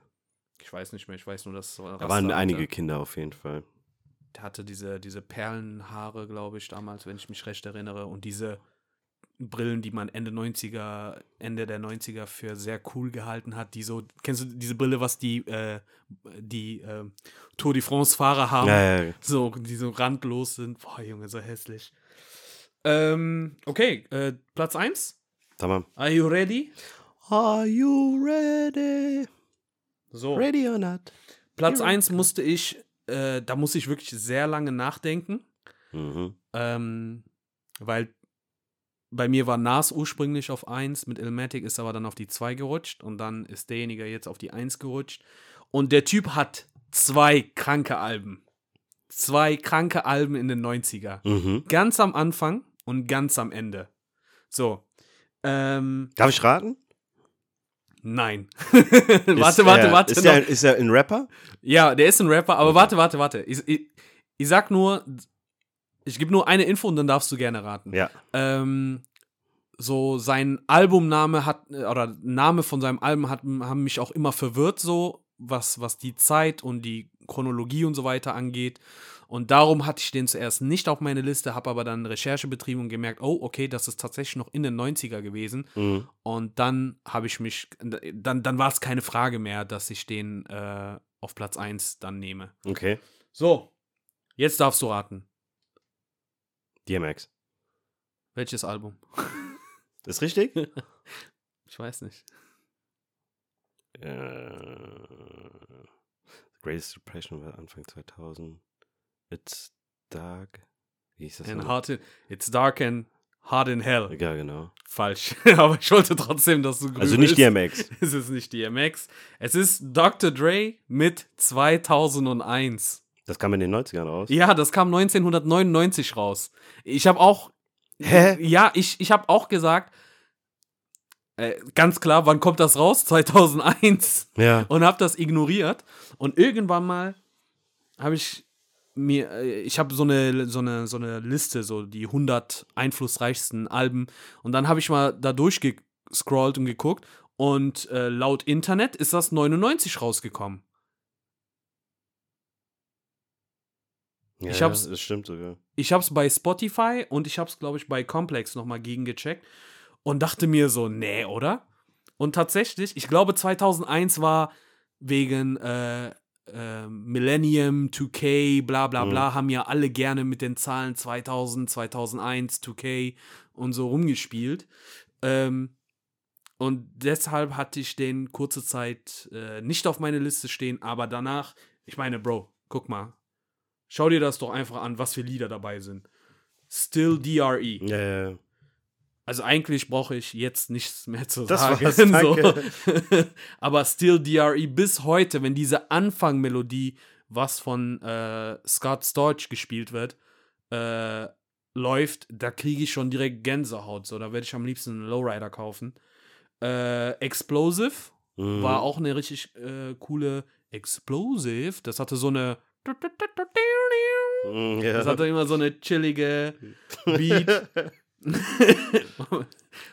Ich weiß nicht mehr, ich weiß nur, dass Da waren Rasta einige hatte. Kinder auf jeden Fall. Der hatte diese, diese Perlenhaare, glaube ich, damals, wenn ich mich recht erinnere. Und diese Brillen, die man Ende 90er, Ende der 90er für sehr cool gehalten hat. Die so, kennst du diese Brille, was die, äh, die äh, Tour de France-Fahrer haben? Ja, ja, ja. So, die so randlos sind. Boah, Junge, so hässlich. Ähm, okay, äh, Platz 1. Sag mal. Are you ready? Are you ready? So. Ready or not? Platz You're 1 musste ich, äh, da musste ich wirklich sehr lange nachdenken. Mhm. Ähm, weil bei mir war Nas ursprünglich auf 1, mit Ilmatic ist aber dann auf die 2 gerutscht und dann ist derjenige jetzt auf die 1 gerutscht. Und der Typ hat zwei kranke Alben. Zwei kranke Alben in den 90er. Mhm. Ganz am Anfang und ganz am Ende. So. Ähm, Darf ich raten? Nein. Warte, warte, warte. Ist noch. er, ist er ein Rapper? Ja, der ist ein Rapper, aber warte, warte, warte. Ich, ich, ich sag nur, ich gebe nur eine Info und dann darfst du gerne raten. Ja. Ähm, so sein Albumname hat, oder Name von seinem Album hat, haben mich auch immer verwirrt, so, was, was die Zeit und die Chronologie und so weiter angeht. Und darum hatte ich den zuerst nicht auf meine Liste, habe aber dann Recherche betrieben und gemerkt, oh, okay, das ist tatsächlich noch in den 90er gewesen. Mhm. Und dann habe ich mich, dann, dann war es keine Frage mehr, dass ich den äh, auf Platz 1 dann nehme. Okay. So, jetzt darfst du raten. DMX. Welches Album? Ist richtig? Ich weiß nicht. äh, Greatest Depression war Anfang 2000. It's Dark. Wie hieß das? And hard in, it's dark and hard in hell. Ja, genau. Falsch. Aber ich wollte trotzdem, dass du Also nicht. DMX. Es ist nicht DMX. Es ist Dr. Dre mit 2001. Das kam in den 90ern raus. Ja, das kam 1999 raus. Ich habe auch. Hä? Ja, ich, ich habe auch gesagt, äh, ganz klar, wann kommt das raus? 2001. Ja. und habe das ignoriert. Und irgendwann mal habe ich mir, äh, ich habe so eine, so, eine, so eine Liste, so die 100 einflussreichsten Alben. Und dann habe ich mal da durchgescrollt und geguckt. Und äh, laut Internet ist das 99 rausgekommen. ja Ich hab's- Das stimmt sogar. Ich habe es bei Spotify und ich habe es, glaube ich, bei Complex nochmal gegengecheckt und dachte mir so, nee, oder? Und tatsächlich, ich glaube, 2001 war wegen äh, äh, Millennium, 2K, bla bla bla, haben ja alle gerne mit den Zahlen 2000, 2001, 2K und so rumgespielt. Ähm, und deshalb hatte ich den kurze Zeit äh, nicht auf meine Liste stehen, aber danach, ich meine, Bro, guck mal, schau dir das doch einfach an, was für Lieder dabei sind. Still DRE. Ja, ja, ja. Also eigentlich brauche ich jetzt nichts mehr zu Das sagen. war's, so. danke. Aber Still DRE bis heute, wenn diese Anfangmelodie, was von äh, Scott Storch gespielt wird, äh, läuft, da kriege ich schon direkt Gänsehaut. So, da werde ich am liebsten einen Lowrider kaufen. Äh, Explosive Mhm. war auch eine richtig äh, coole Explosive. Das hatte so eine. Mhm. Das hatte immer so eine chillige Beat.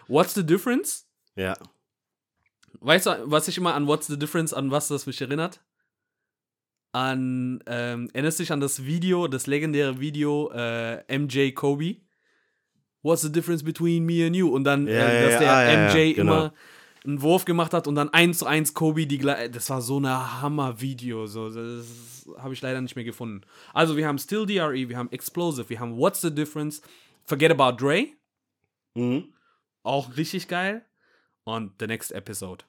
What's the difference? ja. Weißt du, was ich immer an What's the difference, an was das mich erinnert? An, ähm, erinnerst du dich an das Video, das legendäre Video äh, MJ Kobe? What's the difference between me and you? Und dann, Ja, äh, dass ja, der ah, ja, ja, MJ genau. immer einen Wurf gemacht hat und dann eins zu eins Kobe die gleiche. Das war so eine Hammer-Video. So, das habe ich leider nicht mehr gefunden. Also, wir haben Still DRE, wir haben Explosive, wir haben What's the difference? Forget About Dre, Mhm. auch richtig geil. Und The Next Episode.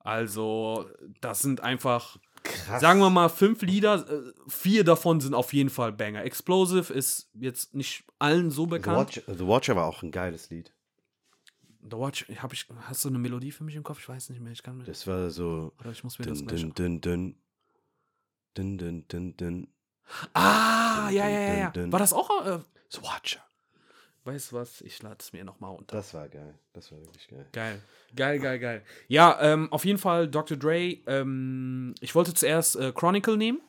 Also, das sind einfach, Krass. sagen wir mal, fünf Lieder. äh, Vier davon sind auf jeden Fall Banger. Explosive ist jetzt nicht allen so The, bekannt. Watch, The Watcher war auch ein geiles Lied. The Watch, hab ich, hast du eine Melodie für mich im Kopf? Ich weiß nicht mehr. Ich kann mich, Das war so. oder ich muss mir das Dun, gleich. dun, dun, dun. Dun, dun, dun, dun. Ah, Dun, ja, ja, ja. War das auch? Äh, The Watcher. Weißt du was? Ich lade es mir nochmal unter. Das war geil. Das war wirklich geil. Geil. Geil, geil, geil. Ja, ähm, auf jeden Fall Dr. Dre. Ähm, ich wollte zuerst äh, Chronicle nehmen,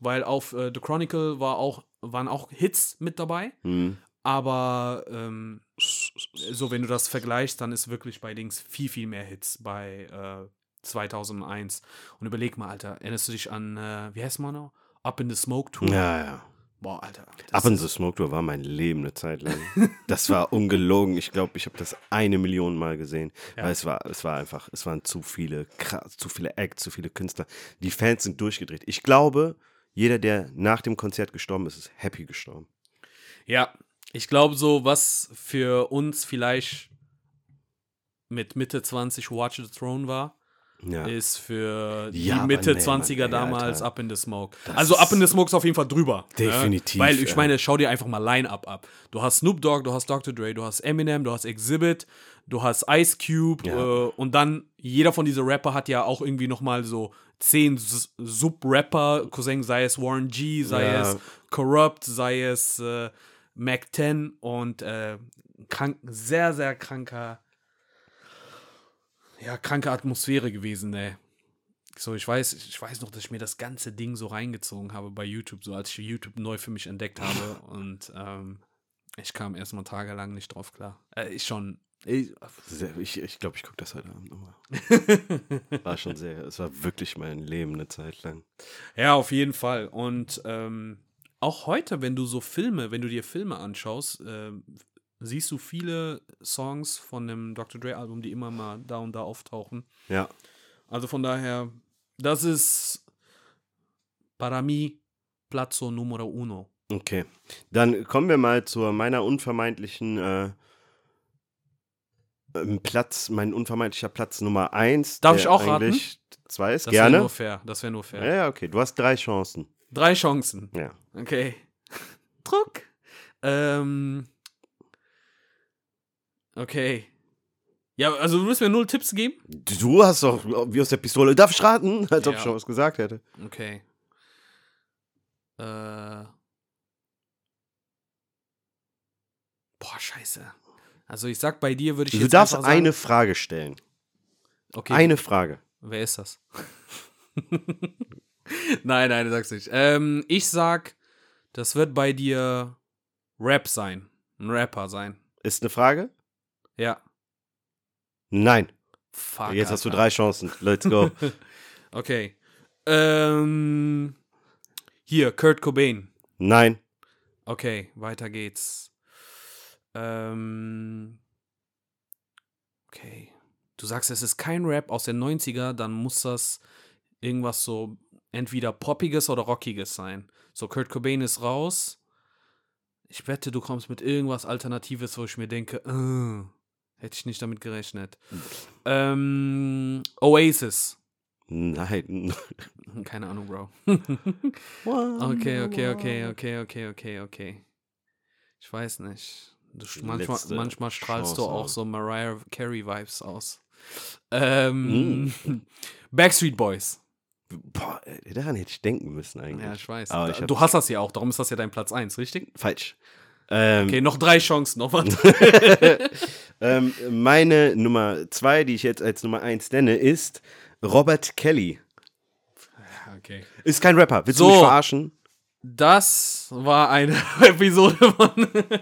weil auf äh, The Chronicle war auch, waren auch Hits mit dabei. Mhm. Aber ähm, so, wenn du das vergleichst, dann ist wirklich bei Dings viel, viel mehr Hits bei äh, 2001. Und überleg mal, Alter, erinnerst du dich an, äh, wie heißt man noch? Up in the Smoke Tour? Ja, ja. Boah, Alter. Up in ist- the Smoke Tour war mein Leben eine Zeit lang. Das war ungelogen. Ich glaube, ich habe das eine Million Mal gesehen. Ja. Weil es war, es war einfach, es waren zu viele, krass, zu viele Acts, zu viele Künstler. Die Fans sind durchgedreht. Ich glaube, jeder, der nach dem Konzert gestorben ist, ist happy gestorben. Ja, ich glaube so, was für uns vielleicht mit Mitte 20 Watch the Throne war, Ja. ist für die Ja, Mitte nee, 20er Mann, damals Alter. Up in the Smoke. Das also Up in the Smoke ist auf jeden Fall drüber. Definitiv, Ne? Weil ich ja. meine, schau dir einfach mal Line-Up ab. Du hast Snoop Dogg, du hast Dr. Dre, du hast Eminem, du hast Exhibit, du hast Ice Cube äh, und dann jeder von diesen Rapper hat ja auch irgendwie nochmal so zehn Sub-Rapper, Cousin, sei es Warren G, sei es Corrupt, sei es äh, Mac 10 und äh, krank, sehr, sehr kranker, ja, kranke Atmosphäre gewesen, ey. So, ich weiß, ich weiß noch, dass ich mir das ganze Ding so reingezogen habe bei YouTube, so als ich YouTube neu für mich entdeckt habe. und ähm, ich kam erstmal tagelang nicht drauf klar. Äh, ich schon. Ich, Sehr- Ich, ich glaube, ich gucke das heute Abend nochmal. War schon sehr, es war wirklich mein Leben eine Zeit lang. ja, auf jeden Fall. Und ähm, auch heute, wenn du so Filme, wenn du dir Filme anschaust, ähm, siehst du viele Songs von dem Dr. Dre-Album, die immer mal da und da auftauchen. Ja. Also von daher, das ist para mí Platzo numero uno. Okay. Dann kommen wir mal zu meiner unvermeidlichen äh, ähm, Platz, mein unvermeidlicher Platz Nummer eins. Darf ich auch raten? Zwei ist Das wäre gerne. nur fair. Das wäre nur fair. Ja, ja, okay. Du hast drei Chancen. Drei Chancen. Ja. Okay. Druck. Ähm. Okay. Ja, also du musst mir null Tipps geben? Du hast doch wie aus der Pistole. Darf ich raten? Als ob Ja. ich schon was gesagt hätte. Okay. Äh. Boah, scheiße. Also ich sag, bei dir würde ich Du jetzt darfst sagen, eine Frage stellen. Okay, Eine Frage. wer ist das? nein, nein, du sagst nicht. Ähm, ich sag, das wird bei dir Rap sein. Ein Rapper sein. Ist eine Frage? Ja. Nein. Fuck. Jetzt hast du Alter. drei Chancen. Let's go. Okay. Ähm, hier, Kurt Cobain. Nein. Okay, weiter geht's. Ähm, okay. Du sagst, es ist kein Rap aus den 90er, dann muss das irgendwas so entweder poppiges oder rockiges sein. So, Kurt Cobain ist raus. Ich wette, du kommst mit irgendwas Alternatives, wo ich mir denke, äh, hätte ich nicht damit gerechnet. Ähm, Oasis. Nein. Keine Ahnung, Bro. Okay, okay, okay, okay, okay, okay, okay. Ich weiß nicht. Du, manchmal, manchmal strahlst du Chance auch haben. so Mariah Carey-Vibes aus. Ähm, Backstreet Boys. Boah, daran hätte ich denken müssen eigentlich. Ja, ich weiß. Aber ich du hast das ja auch, darum ist das ja dein Platz 1, richtig? Falsch. Ähm, Okay, noch drei Chancen, noch was. ähm, meine Nummer zwei, die ich jetzt als Nummer eins nenne, ist Robert Kelly. okay. Ist kein Rapper. Willst So. du mich verarschen? Das war eine Episode von.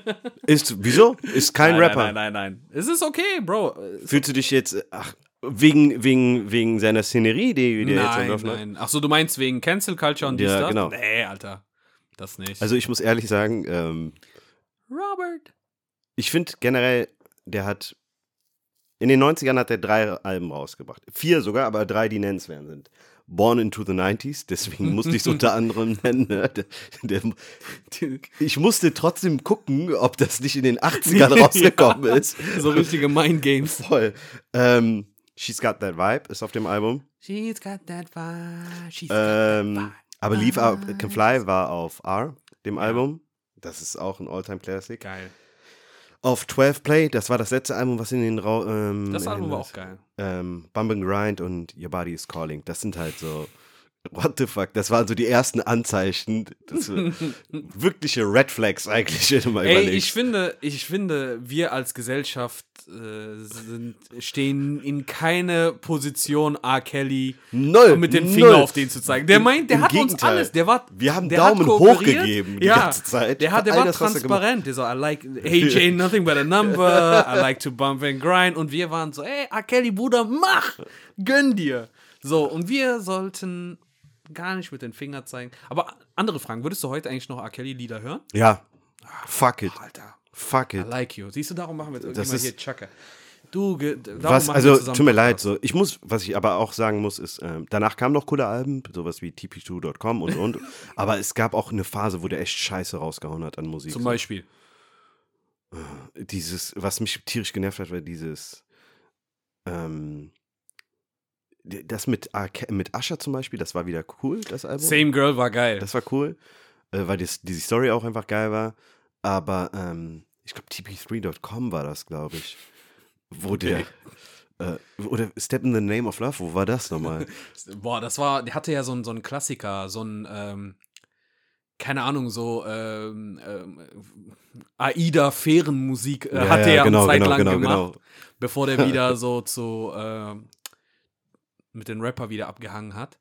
Ist, wieso? Ist kein nein, Rapper. Nein, nein, nein, nein. Es ist okay, Bro. Fühlst du dich jetzt, ach, wegen, wegen, wegen seiner Szenerie, die, er jetzt Nein, hat? nein. Achso, du meinst wegen Cancel Culture und dies, Ja, das? genau. Nee, Alter. Das nicht. Also ich muss ehrlich sagen, ähm, Robert. ich finde generell, der hat, in den 90ern hat er drei Alben rausgebracht. Vier sogar, aber drei, die nennenswert sind. Born into the 90s, deswegen musste ich es unter anderem nennen. Ne? Der, der, ich musste trotzdem gucken, ob das nicht in den 80ern rausgekommen ist. So richtige Mind Games. Voll. Ähm, She's Got That Vibe ist auf dem Album. She's got that vibe. She's Ähm, aber Leave Out Can Fly war auf R, dem Album. Das ist auch ein Alltime Classic. Geil. Auf 12 Play, das war das letzte Album, was in den Raum. Ähm, Das Album war auch geil. Ähm, Bump and Grind und Your Body is Calling. Das sind halt so. What the fuck? Das waren so die ersten Anzeichen. Das wirkliche Red Flags eigentlich, wenn du mal Ey, überlegst. ich finde, ich finde, wir als Gesellschaft äh, sind, stehen in keine Position, R. Kelly Null, mit dem null. Finger auf den zu zeigen. Der meint, der im hat uns Gegenteil. alles. Der war, Wir haben der Daumen hochgegeben die ja, ganze Zeit. Der, hat, der war das, transparent. Der so, I like, hey, Jay, nothing but a number. I like to bump and grind. Und wir waren so, ey, R. Kelly, Bruder, mach! Gönn dir! So, und wir sollten gar nicht mit den Fingern zeigen. Aber andere Fragen, würdest du heute eigentlich noch R. Kelly-Lieder hören? Ja. Fuck it. Alter. Fuck I it. like you. Siehst du, darum machen wir jetzt irgendwann hier Chaka. Du, Was, also, tut mir leid, so. Ich muss, was ich aber auch sagen muss, ist, ähm, danach kamen noch coole Alben, sowas wie tp2.com und und. aber es gab auch eine Phase, wo der echt Scheiße rausgehauen hat an Musik. Zum so. Beispiel. dieses, was mich tierisch genervt hat, war dieses, ähm, das mit, mit Ascher zum Beispiel, das war wieder cool, das Album. Same Girl war geil. Das war cool, äh, weil das, diese Story auch einfach geil war. Aber ähm, ich glaube, TP3.com war das, glaube ich. Wo der, äh, oder Step in the Name of Love, wo war das nochmal? Boah, das war, der hatte ja so einen so einen Klassiker, so ein, ähm, keine Ahnung, so ähm, ähm, Aida-Fährenmusik äh, Ja, hat der ja genau, eine Zeit genau, lang genau, gemacht, genau. bevor der wieder so zu ähm, mit den Rapper wieder abgehangen hat.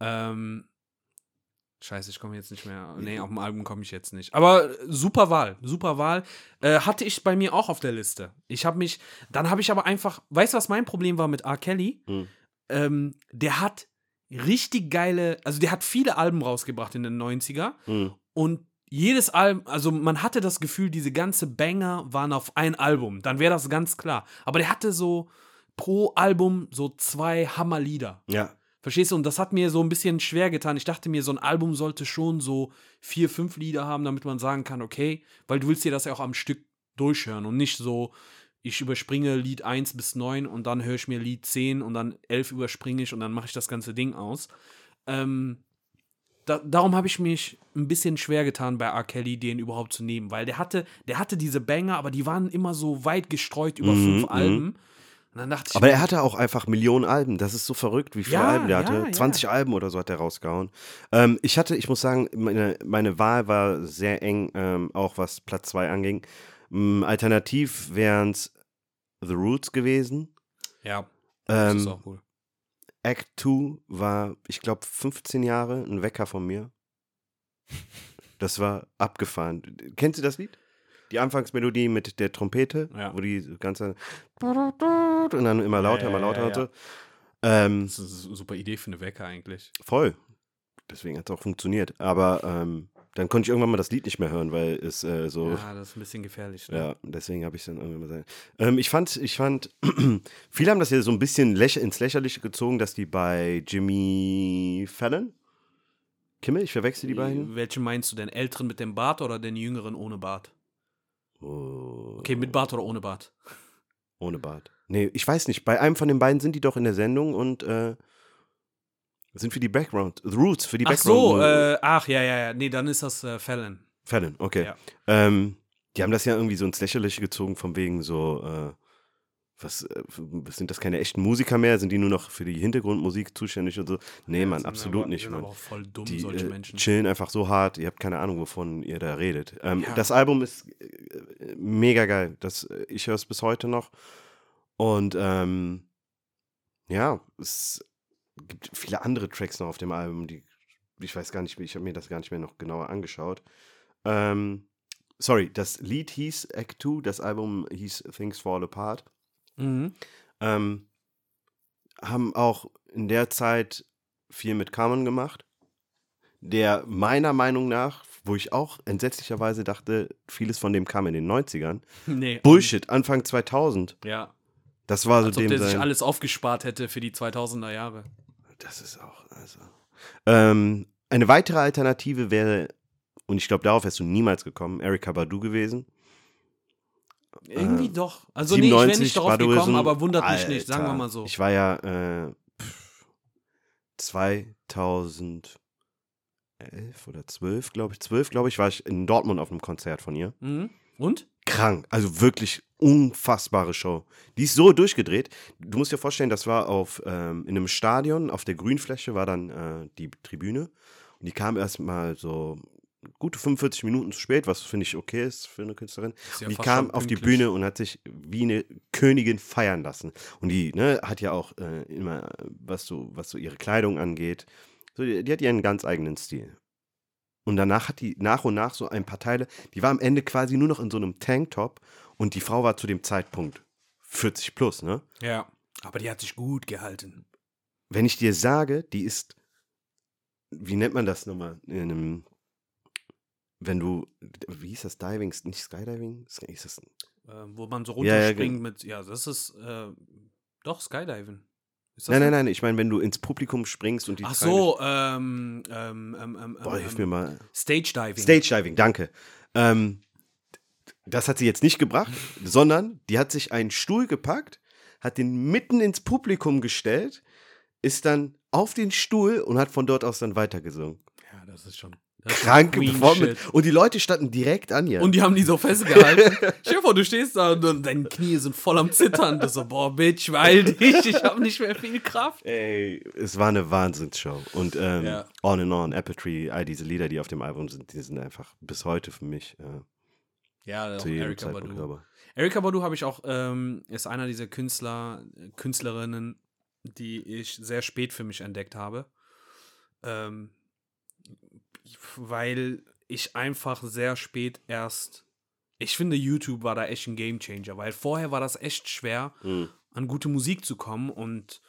Ähm, Scheiße, ich komme jetzt nicht mehr. Nee, auf dem Album komme ich jetzt nicht. Aber äh, super Wahl, super Wahl. Äh, hatte ich bei mir auch auf der Liste. Ich habe mich, dann habe ich aber einfach, weißt du, was mein Problem war mit R. Kelly? Hm. Ähm, der hat richtig geile, also der hat viele Alben rausgebracht in den 90er Hm. und jedes Album, also man hatte das Gefühl, diese ganze Banger waren auf ein Album. Dann wäre das ganz klar. Aber der hatte so pro Album so zwei Hammerlieder. Ja. Verstehst du? Und das hat mir so ein bisschen schwer getan. Ich dachte mir, so ein Album sollte schon so vier, fünf Lieder haben, damit man sagen kann, okay, weil du willst dir das ja auch am Stück durchhören und nicht so, ich überspringe Lied 1 bis 9 und dann höre ich mir Lied 10 und dann 11 überspringe ich und dann mache ich das ganze Ding aus. Ähm, da, darum habe ich mich ein bisschen schwer getan, bei R. Kelly den überhaupt zu nehmen, weil der hatte, der hatte diese Banger, aber die waren immer so weit gestreut über Mhm, fünf mhm. Alben. Ich, Aber er hatte auch einfach Millionen Alben. Das ist so verrückt, wie viele Ja, Alben der ja, hatte. ja. 20 Alben oder so hat er rausgehauen. Ähm, ich hatte, ich muss sagen, meine, meine Wahl war sehr eng, ähm, auch was Platz 2 anging. Ähm, alternativ wären es The Roots gewesen. ja, das ist Ähm, auch cool. Act 2 war, ich glaube, 15 Jahre ein Wecker von mir. Das war abgefahren. Kennst du das Lied? Die Anfangsmelodie mit der Trompete, Ja. wo die ganze und dann immer lauter, Ja, immer lauter und so. Ähm, Das ist eine super Idee für eine Wecker eigentlich. voll. Deswegen hat es auch funktioniert. Aber ähm, dann konnte ich irgendwann mal das Lied nicht mehr hören, weil es äh, so. Ja, das ist ein bisschen gefährlich. Ne? Ja, deswegen habe ich es dann irgendwann mal gesagt. Ähm, ich fand, ich fand, viele haben das ja so ein bisschen lächer, ins Lächerliche gezogen, dass die bei Jimmy Fallon, Kimmel, ich verwechsel die beiden. Welchen meinst du, den älteren mit dem Bart oder den jüngeren ohne Bart? Oh, Okay, mit Bart oder ohne Bart? Ohne Bart. Nee, ich weiß nicht. Bei einem von den beiden sind die doch in der Sendung und äh, sind für die Background, The Roots, für die Ach Background. so, äh, ach ja, ja, ja. Nee, dann ist das äh, Fallon. Fallon, okay. Ja. Ähm, die haben das ja irgendwie so ins Lächerliche gezogen, von wegen so, äh, was, äh, sind das keine echten Musiker mehr? Sind die nur noch für die Hintergrundmusik zuständig und so? Nee, Mann, absolut aber, nicht, sind Mann. aber auch voll dumm, Die solche äh, Menschen. chillen einfach so hart, ihr habt keine Ahnung, wovon ihr da redet. Ähm, Ja. Das Album ist äh, mega geil. Das, ich höre es bis heute noch. Und ähm, ja, es gibt viele andere Tracks noch auf dem Album, die ich weiß gar nicht, mehr- ich habe mir das gar nicht mehr noch genauer angeschaut. Ähm, sorry, das Lied hieß Act 2, das Album hieß Things Fall Apart. Mhm. Ähm, haben auch in der Zeit viel mit Carmen gemacht, der meiner Meinung nach, wo ich auch entsetzlicherweise dachte, vieles von dem kam in den 90ern. Nee. Bullshit, Anfang 2000. Ja. Das war so Als ob dem der sich alles aufgespart hätte für die 2000er Jahre. Das ist auch, also. Ähm, eine weitere Alternative wäre, und ich glaube, darauf wärst du niemals gekommen, Erika Badu gewesen. Irgendwie Äh, doch. Also nee, ich wäre nicht darauf Baduizm. gekommen, aber wundert mich nicht, sagen wir Alter, mal so. Ich war ja äh, pff, 2011 oder 12, glaube ich, 12, glaube ich, war ich in Dortmund auf einem Konzert von ihr. Mhm. Und? Krank, also wirklich unfassbare Show. Die ist so durchgedreht. Du musst dir vorstellen, das war auf ähm, in einem Stadion, auf der Grünfläche war dann äh, die Tribüne. Und die kam erst mal so gute 45 Minuten zu spät, was finde ich okay ist für eine Künstlerin. Ja die kam auf die. Bühne und hat sich wie eine Königin feiern lassen. Und die ne, hat ja auch äh, immer, was so, was so ihre Kleidung angeht, so, die, die hat ihren ganz eigenen Stil. Und danach hat die nach und nach so ein paar Teile, die war am Ende quasi nur noch in so einem Tanktop und die Frau war zu dem Zeitpunkt 40 plus, ne? Ja. Aber die hat sich gut gehalten. Wenn ich dir sage, die ist, wie nennt man das nochmal? In einem, wenn du, wie hieß das, Diving, nicht Skydiving? Ist das, Äh, wo man so Ja, ja, runterspringt mit. Ja, das ist. Äh, doch, Skydiving. Nein, nein, nein, ich meine, wenn du ins Publikum springst und die Ach so, ähm, ähm, ähm, ähm, Boah, hilf ähm, mir mal. Stage Diving. Stage Diving, danke. Ähm, das hat sie jetzt nicht gebracht, sondern die hat sich einen Stuhl gepackt, hat den mitten ins Publikum gestellt, ist dann auf den Stuhl und hat von dort aus dann weitergesungen. Ja, das ist schon. Kranke Performance. Und die Leute standen direkt an ihr. Und die haben die so festgehalten. Stell vor, du stehst da und, deine Knie sind voll am Zittern. Du so, boah, Bitch, weil dich, ich habe nicht mehr viel Kraft. Ey, es war eine Wahnsinnsshow. Und ähm, Ja. On and On, Apple Tree, all diese Lieder, die auf dem Album sind, die sind einfach bis heute für mich äh, Ja, auch zu jedem Erika Zeitpunkt Badu. Erika Badu habe ich auch, ähm, ist einer dieser Künstler, Künstlerinnen, die ich sehr spät für mich entdeckt habe. Ähm, weil ich einfach sehr spät erst. Ich finde, YouTube war da echt ein Gamechanger, weil vorher war das echt schwer, Mhm. an gute Musik zu kommen und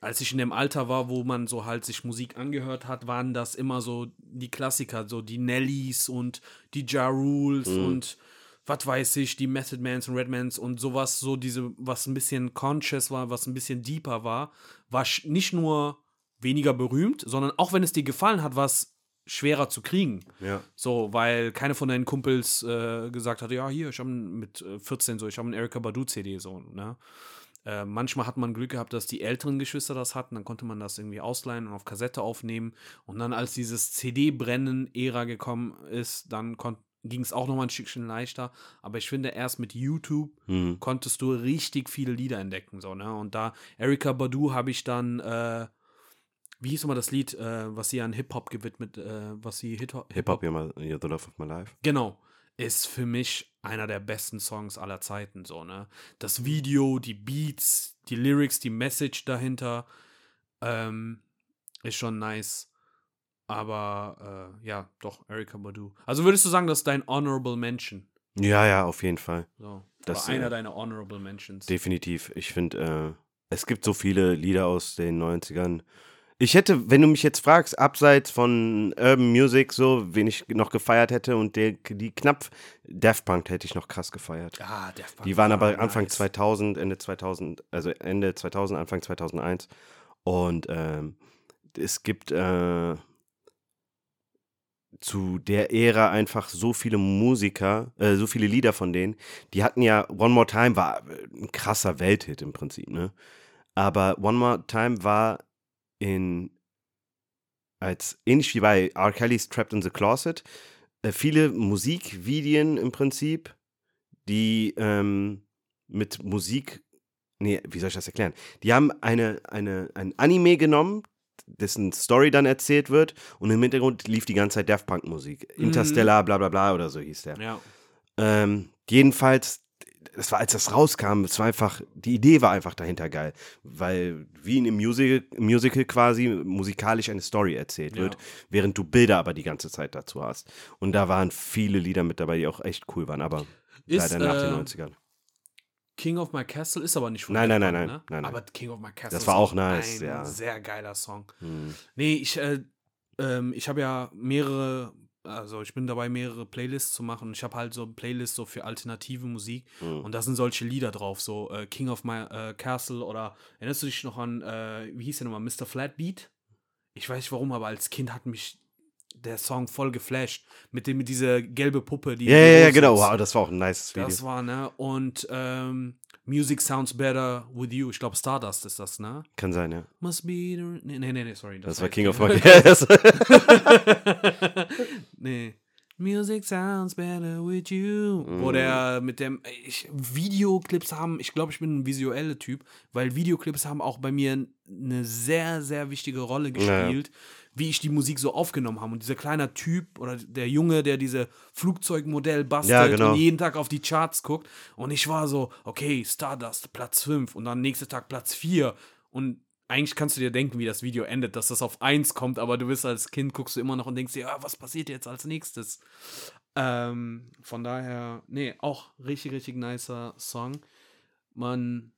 als ich in dem Alter war, wo man so halt sich Musik angehört hat, waren das immer so die Klassiker, so die Nellys und die Ja Rules Mhm. und was weiß ich, die Method Mans und Redmans und sowas, so diese, was ein bisschen conscious war, was ein bisschen deeper war, war nicht nur weniger berühmt, sondern auch wenn es dir gefallen hat, war es schwerer zu kriegen. Ja. So, weil keine von deinen Kumpels äh, gesagt hat, ja, hier, ich habe mit äh, 14 so, ich habe einen Erika Badu CD so, ne? Äh, manchmal hat man Glück gehabt, dass die älteren Geschwister das hatten, dann konnte man das irgendwie ausleihen und auf Kassette aufnehmen. Und dann, als dieses CD-Brennen-Ära gekommen ist, dann ging es auch noch mal ein Stückchen leichter. Aber ich finde, erst mit YouTube Mhm. konntest du richtig viele Lieder entdecken. So, ne? Und da Erika Badu habe ich dann, äh, wie hieß nochmal das Lied, äh, was sie an Hip-Hop gewidmet, äh, was sie Hip-Hop Hip-Hop, you're, the love of my life. Genau. Ist für mich einer der besten Songs aller Zeiten, so, ne? Das Video, die Beats, die Lyrics, die Message dahinter, ähm, ist schon nice. Aber, äh, ja, doch, Erika Badu. Also würdest du sagen, das ist dein Honorable Mention? Ja, ja, auf jeden Fall. So. Das, einer äh, deiner Honorable Mentions. Definitiv. Ich finde, äh, es gibt so viele Lieder aus den 90ern. Ich hätte, wenn du mich jetzt fragst, abseits von Urban Music, so, wen ich noch gefeiert hätte und der, die knapp, Daft Punk hätte ich noch krass gefeiert. Ah, Daft Punk Die waren war aber Anfang nice. 2000, Ende 2000, also Ende 2000, Anfang 2001. Und ähm, es gibt äh, zu der Ära einfach so viele Musiker, äh, so viele Lieder von denen. Die hatten ja, One More Time war ein krasser Welthit im Prinzip, ne? Aber One More Time war in, als ähnlich wie bei R. Kelly's Trapped in the Closet, äh, viele Musikvideo im Prinzip, die ähm, mit Musik, nee, wie soll ich das erklären? Die haben eine, eine, ein Anime genommen, dessen Story dann erzählt wird und im Hintergrund lief die ganze Zeit Daft Punk Musik. Mhm. Interstellar, bla bla bla oder so hieß der. Ja. Ähm, jedenfalls, das war, als das rauskam, es war einfach, die Idee war einfach dahinter geil. Weil, wie in einem Musical, Musical quasi, musikalisch eine Story erzählt Ja. wird, während du Bilder aber die ganze Zeit dazu hast. Und da waren viele Lieder mit dabei, die auch echt cool waren, aber Ist, leider nach den äh, 90ern. King of My Castle ist aber nicht von Nein, nein, Punk, nein, ne? nein, nein. Aber King of My Castle Das war auch nice, ein ja. sehr geiler Song. Hm. Nee, ich, äh, ähm, ich habe ja mehrere, also ich bin dabei, mehrere Playlists zu machen. Ich habe halt so eine Playlist so für alternative Musik Hm. und da sind solche Lieder drauf, so äh, King of My äh, Castle oder erinnerst du dich noch an, äh, wie hieß der nochmal, Mr. Flatbeat? Ich weiß nicht warum, aber als Kind hat mich der Song voll geflasht. Mit dem, mit dieser gelbe Puppe, die. Ja, ja, ja, genau. Wow, das war auch ein nice Video. Das war, ne? Und ähm, Music Sounds Better with You. Ich glaube, Stardust ist das, ne? Kann sein, ja. Must be the. Nee, nee, nee, sorry. Das, war King of My nee. Music sounds better with you. Mm. Wo der mit dem. Ich, Videoclips haben, ich glaube, ich bin ein visueller Typ, weil Videoclips haben auch bei mir eine sehr, sehr wichtige Rolle gespielt, wie ich die Musik so aufgenommen habe. Und dieser kleine Typ oder der Junge, der diese Flugzeugmodell bastelt Ja, genau. und jeden Tag auf die Charts guckt. Und ich war so, okay, Stardust, Platz 5 und dann nächster Tag Platz 4. Und eigentlich kannst du dir denken, wie das Video endet, dass das auf 1 kommt, aber du bist als Kind, guckst du immer noch und denkst dir, ah, was passiert jetzt als nächstes? Ähm, von daher, nee, auch richtig, richtig nicer Song. Man.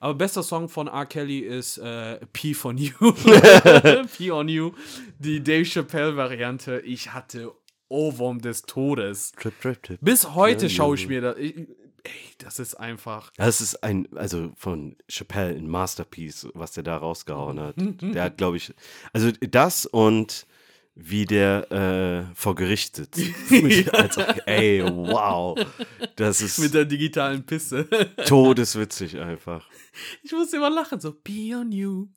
Aber bester Song von R. Kelly ist äh, P von You. P on You. Die Dave Chappelle-Variante. Ich hatte Ohrwurm des Todes. trip, trip, trip. Bis heute schaue ich mir das. Ey, das ist einfach. Das ist ein, also von Chappelle ein Masterpiece, was der da rausgehauen hat. Der hat, glaube ich, also das und wie der äh, vor Gericht sitzt. also, ey, wow. Das ist Mit der digitalen Pisse. todeswitzig einfach. Ich musste immer lachen, so, pee on you,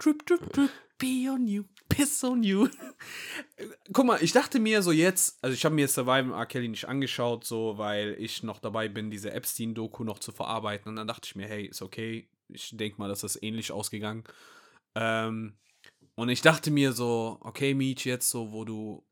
drip, drip, drip, pee on you, piss on you. Guck mal, ich dachte mir so jetzt, also ich habe mir Surviving R. Kelly nicht angeschaut, so, weil ich noch dabei bin, diese Epstein-Doku noch zu verarbeiten. Und dann dachte ich mir, hey, ist okay. Ich denke mal, das ist ähnlich ausgegangen. Ähm, und ich dachte mir so, okay, Meech, jetzt so, wo du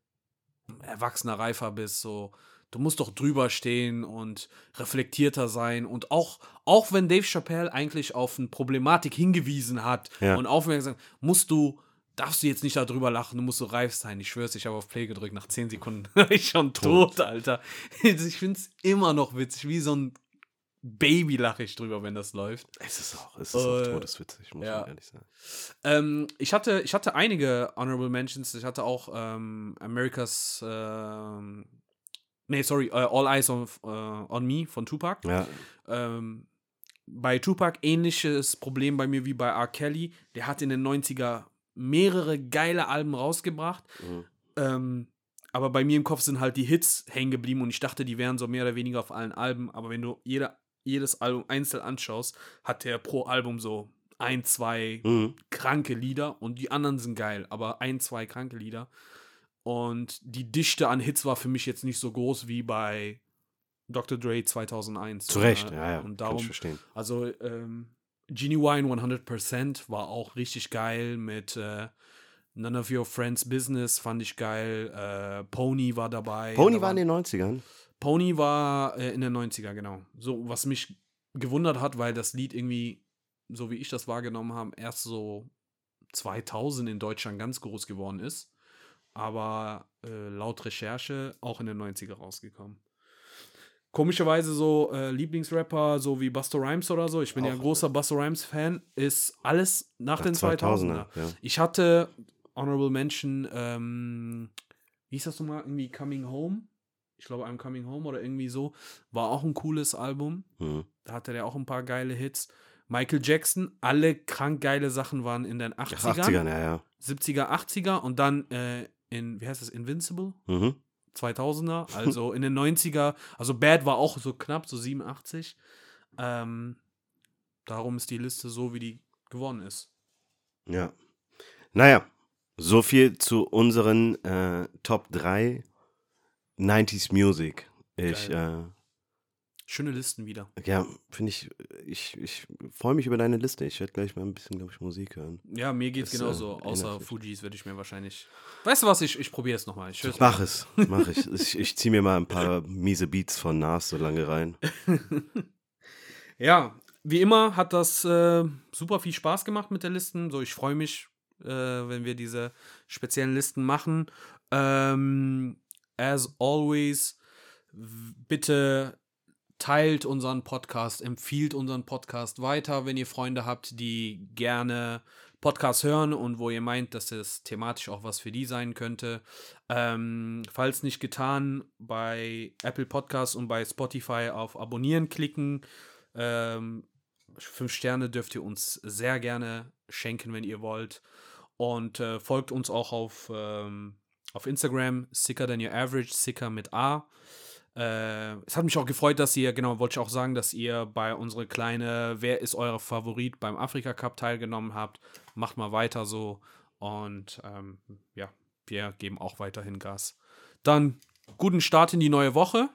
erwachsener, reifer bist, so, du musst doch drüber stehen und reflektierter sein. Und auch, auch wenn Dave Chappelle eigentlich auf eine Problematik hingewiesen hat Ja. und aufmerksam, musst du, darfst du jetzt nicht darüber lachen, du musst so reif sein. Ich schwör's, ich habe auf Play gedrückt, nach 10 Sekunden war ich schon tot, Alter. Ich find's immer noch witzig, wie so ein Baby lache ich drüber, wenn das läuft. Es ist auch, es ist auch Äh, todeswitzig, muss ja. man ehrlich sagen. Ähm, ich, hatte, ich hatte einige Honorable Mentions. Ich hatte auch ähm, America's. Ähm, nee, sorry, äh, All Eyes on, äh, on Me von Tupac. Ja, Ähm, bei Tupac ähnliches Problem bei mir wie bei R. Kelly. Der hat in den 90er mehrere geile Alben rausgebracht. Mhm. Ähm, aber bei mir im Kopf sind halt die Hits hängen geblieben und ich dachte, die wären so mehr oder weniger auf allen Alben. Aber wenn du jeder, jedes Album einzeln anschaust, hat der pro Album so ein, zwei mhm. kranke Lieder und die anderen sind geil, aber ein, zwei kranke Lieder. Und die Dichte an Hits war für mich jetzt nicht so groß wie bei Dr. Dre 2001. zu Recht, ja, ja, Und kann darum, ich verstehen. also ähm, Genuine 100% war auch richtig geil mit äh, None of Your Friends Business fand ich geil. Äh, Pony war dabei. Pony Da war in den 90ern. Pony war äh, in den 90er, genau. So, was mich gewundert hat, weil das Lied irgendwie, so wie ich das wahrgenommen habe, erst so 2000 in Deutschland ganz groß geworden ist. Aber äh, laut Recherche auch in den 90er rausgekommen. Komischerweise so äh, Lieblingsrapper, so wie Busta Rhymes oder so. Ich bin ja Auch. großer Busta Rhymes-Fan. Ist alles nach, Nach den 2000er. 2000er, ja. Ich hatte Honorable Mention, ähm, wie hieß das nochmal? Irgendwie Coming Home? Ich glaube, I'm Coming Home oder irgendwie so. War auch ein cooles Album. Mhm. Da hatte der auch ein paar geile Hits. Michael Jackson, alle krank geile Sachen waren in den 80ern, 80ern, ja, ja. 70er, 80er und dann äh, in, wie heißt das, Invincible? Mhm. 2000er, also in den 90er. Also Bad war auch so knapp, so 87. Ähm, darum ist die Liste so, wie die geworden ist. Ja. Naja, so viel zu unseren äh, Top 3 90s Music. Ich, äh, Schöne Listen wieder. ja, finde ich, ich, ich freue mich über deine Liste. Ich werde gleich mal ein bisschen, glaube ich, Musik hören. Ja, mir geht's Das, äh, genauso. Außer erinnert mich. Fujis würde ich mir wahrscheinlich. Weißt du was? Ich, ich probiere es nochmal. Ich Mach es, mach ich. Ich, ich ziehe mir mal ein paar miese Beats von Nas so lange rein. Ja, wie immer hat das äh, super viel Spaß gemacht mit der Listen. So, ich freue mich, äh, wenn wir diese speziellen Listen machen. Ähm, as always, bitte teilt unseren Podcast, empfiehlt unseren Podcast weiter, wenn ihr Freunde habt, die gerne Podcasts hören und wo ihr meint, dass es thematisch auch was für die sein könnte. Ähm, falls nicht getan, bei Apple Podcasts und bei Spotify auf Abonnieren klicken. Ähm, fünf Sterne dürft ihr uns sehr gerne schenken, wenn ihr wollt. Und äh, folgt uns auch auf, ähm, auf Instagram, sicker than your average, sicker mit A. Äh, es hat mich auch gefreut, dass ihr, genau, wollte ich auch sagen, dass ihr bei unserer kleine Wer ist euer Favorit beim Afrika Cup teilgenommen habt. Macht mal weiter so. Und ähm, ja, wir geben auch weiterhin Gas. Dann guten Start in die neue Woche.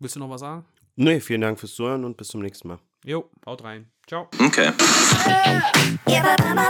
Willst du noch was sagen? Nee, vielen Dank fürs Zuhören und bis zum nächsten Mal. Jo, haut rein. Ciao. Okay. Yeah.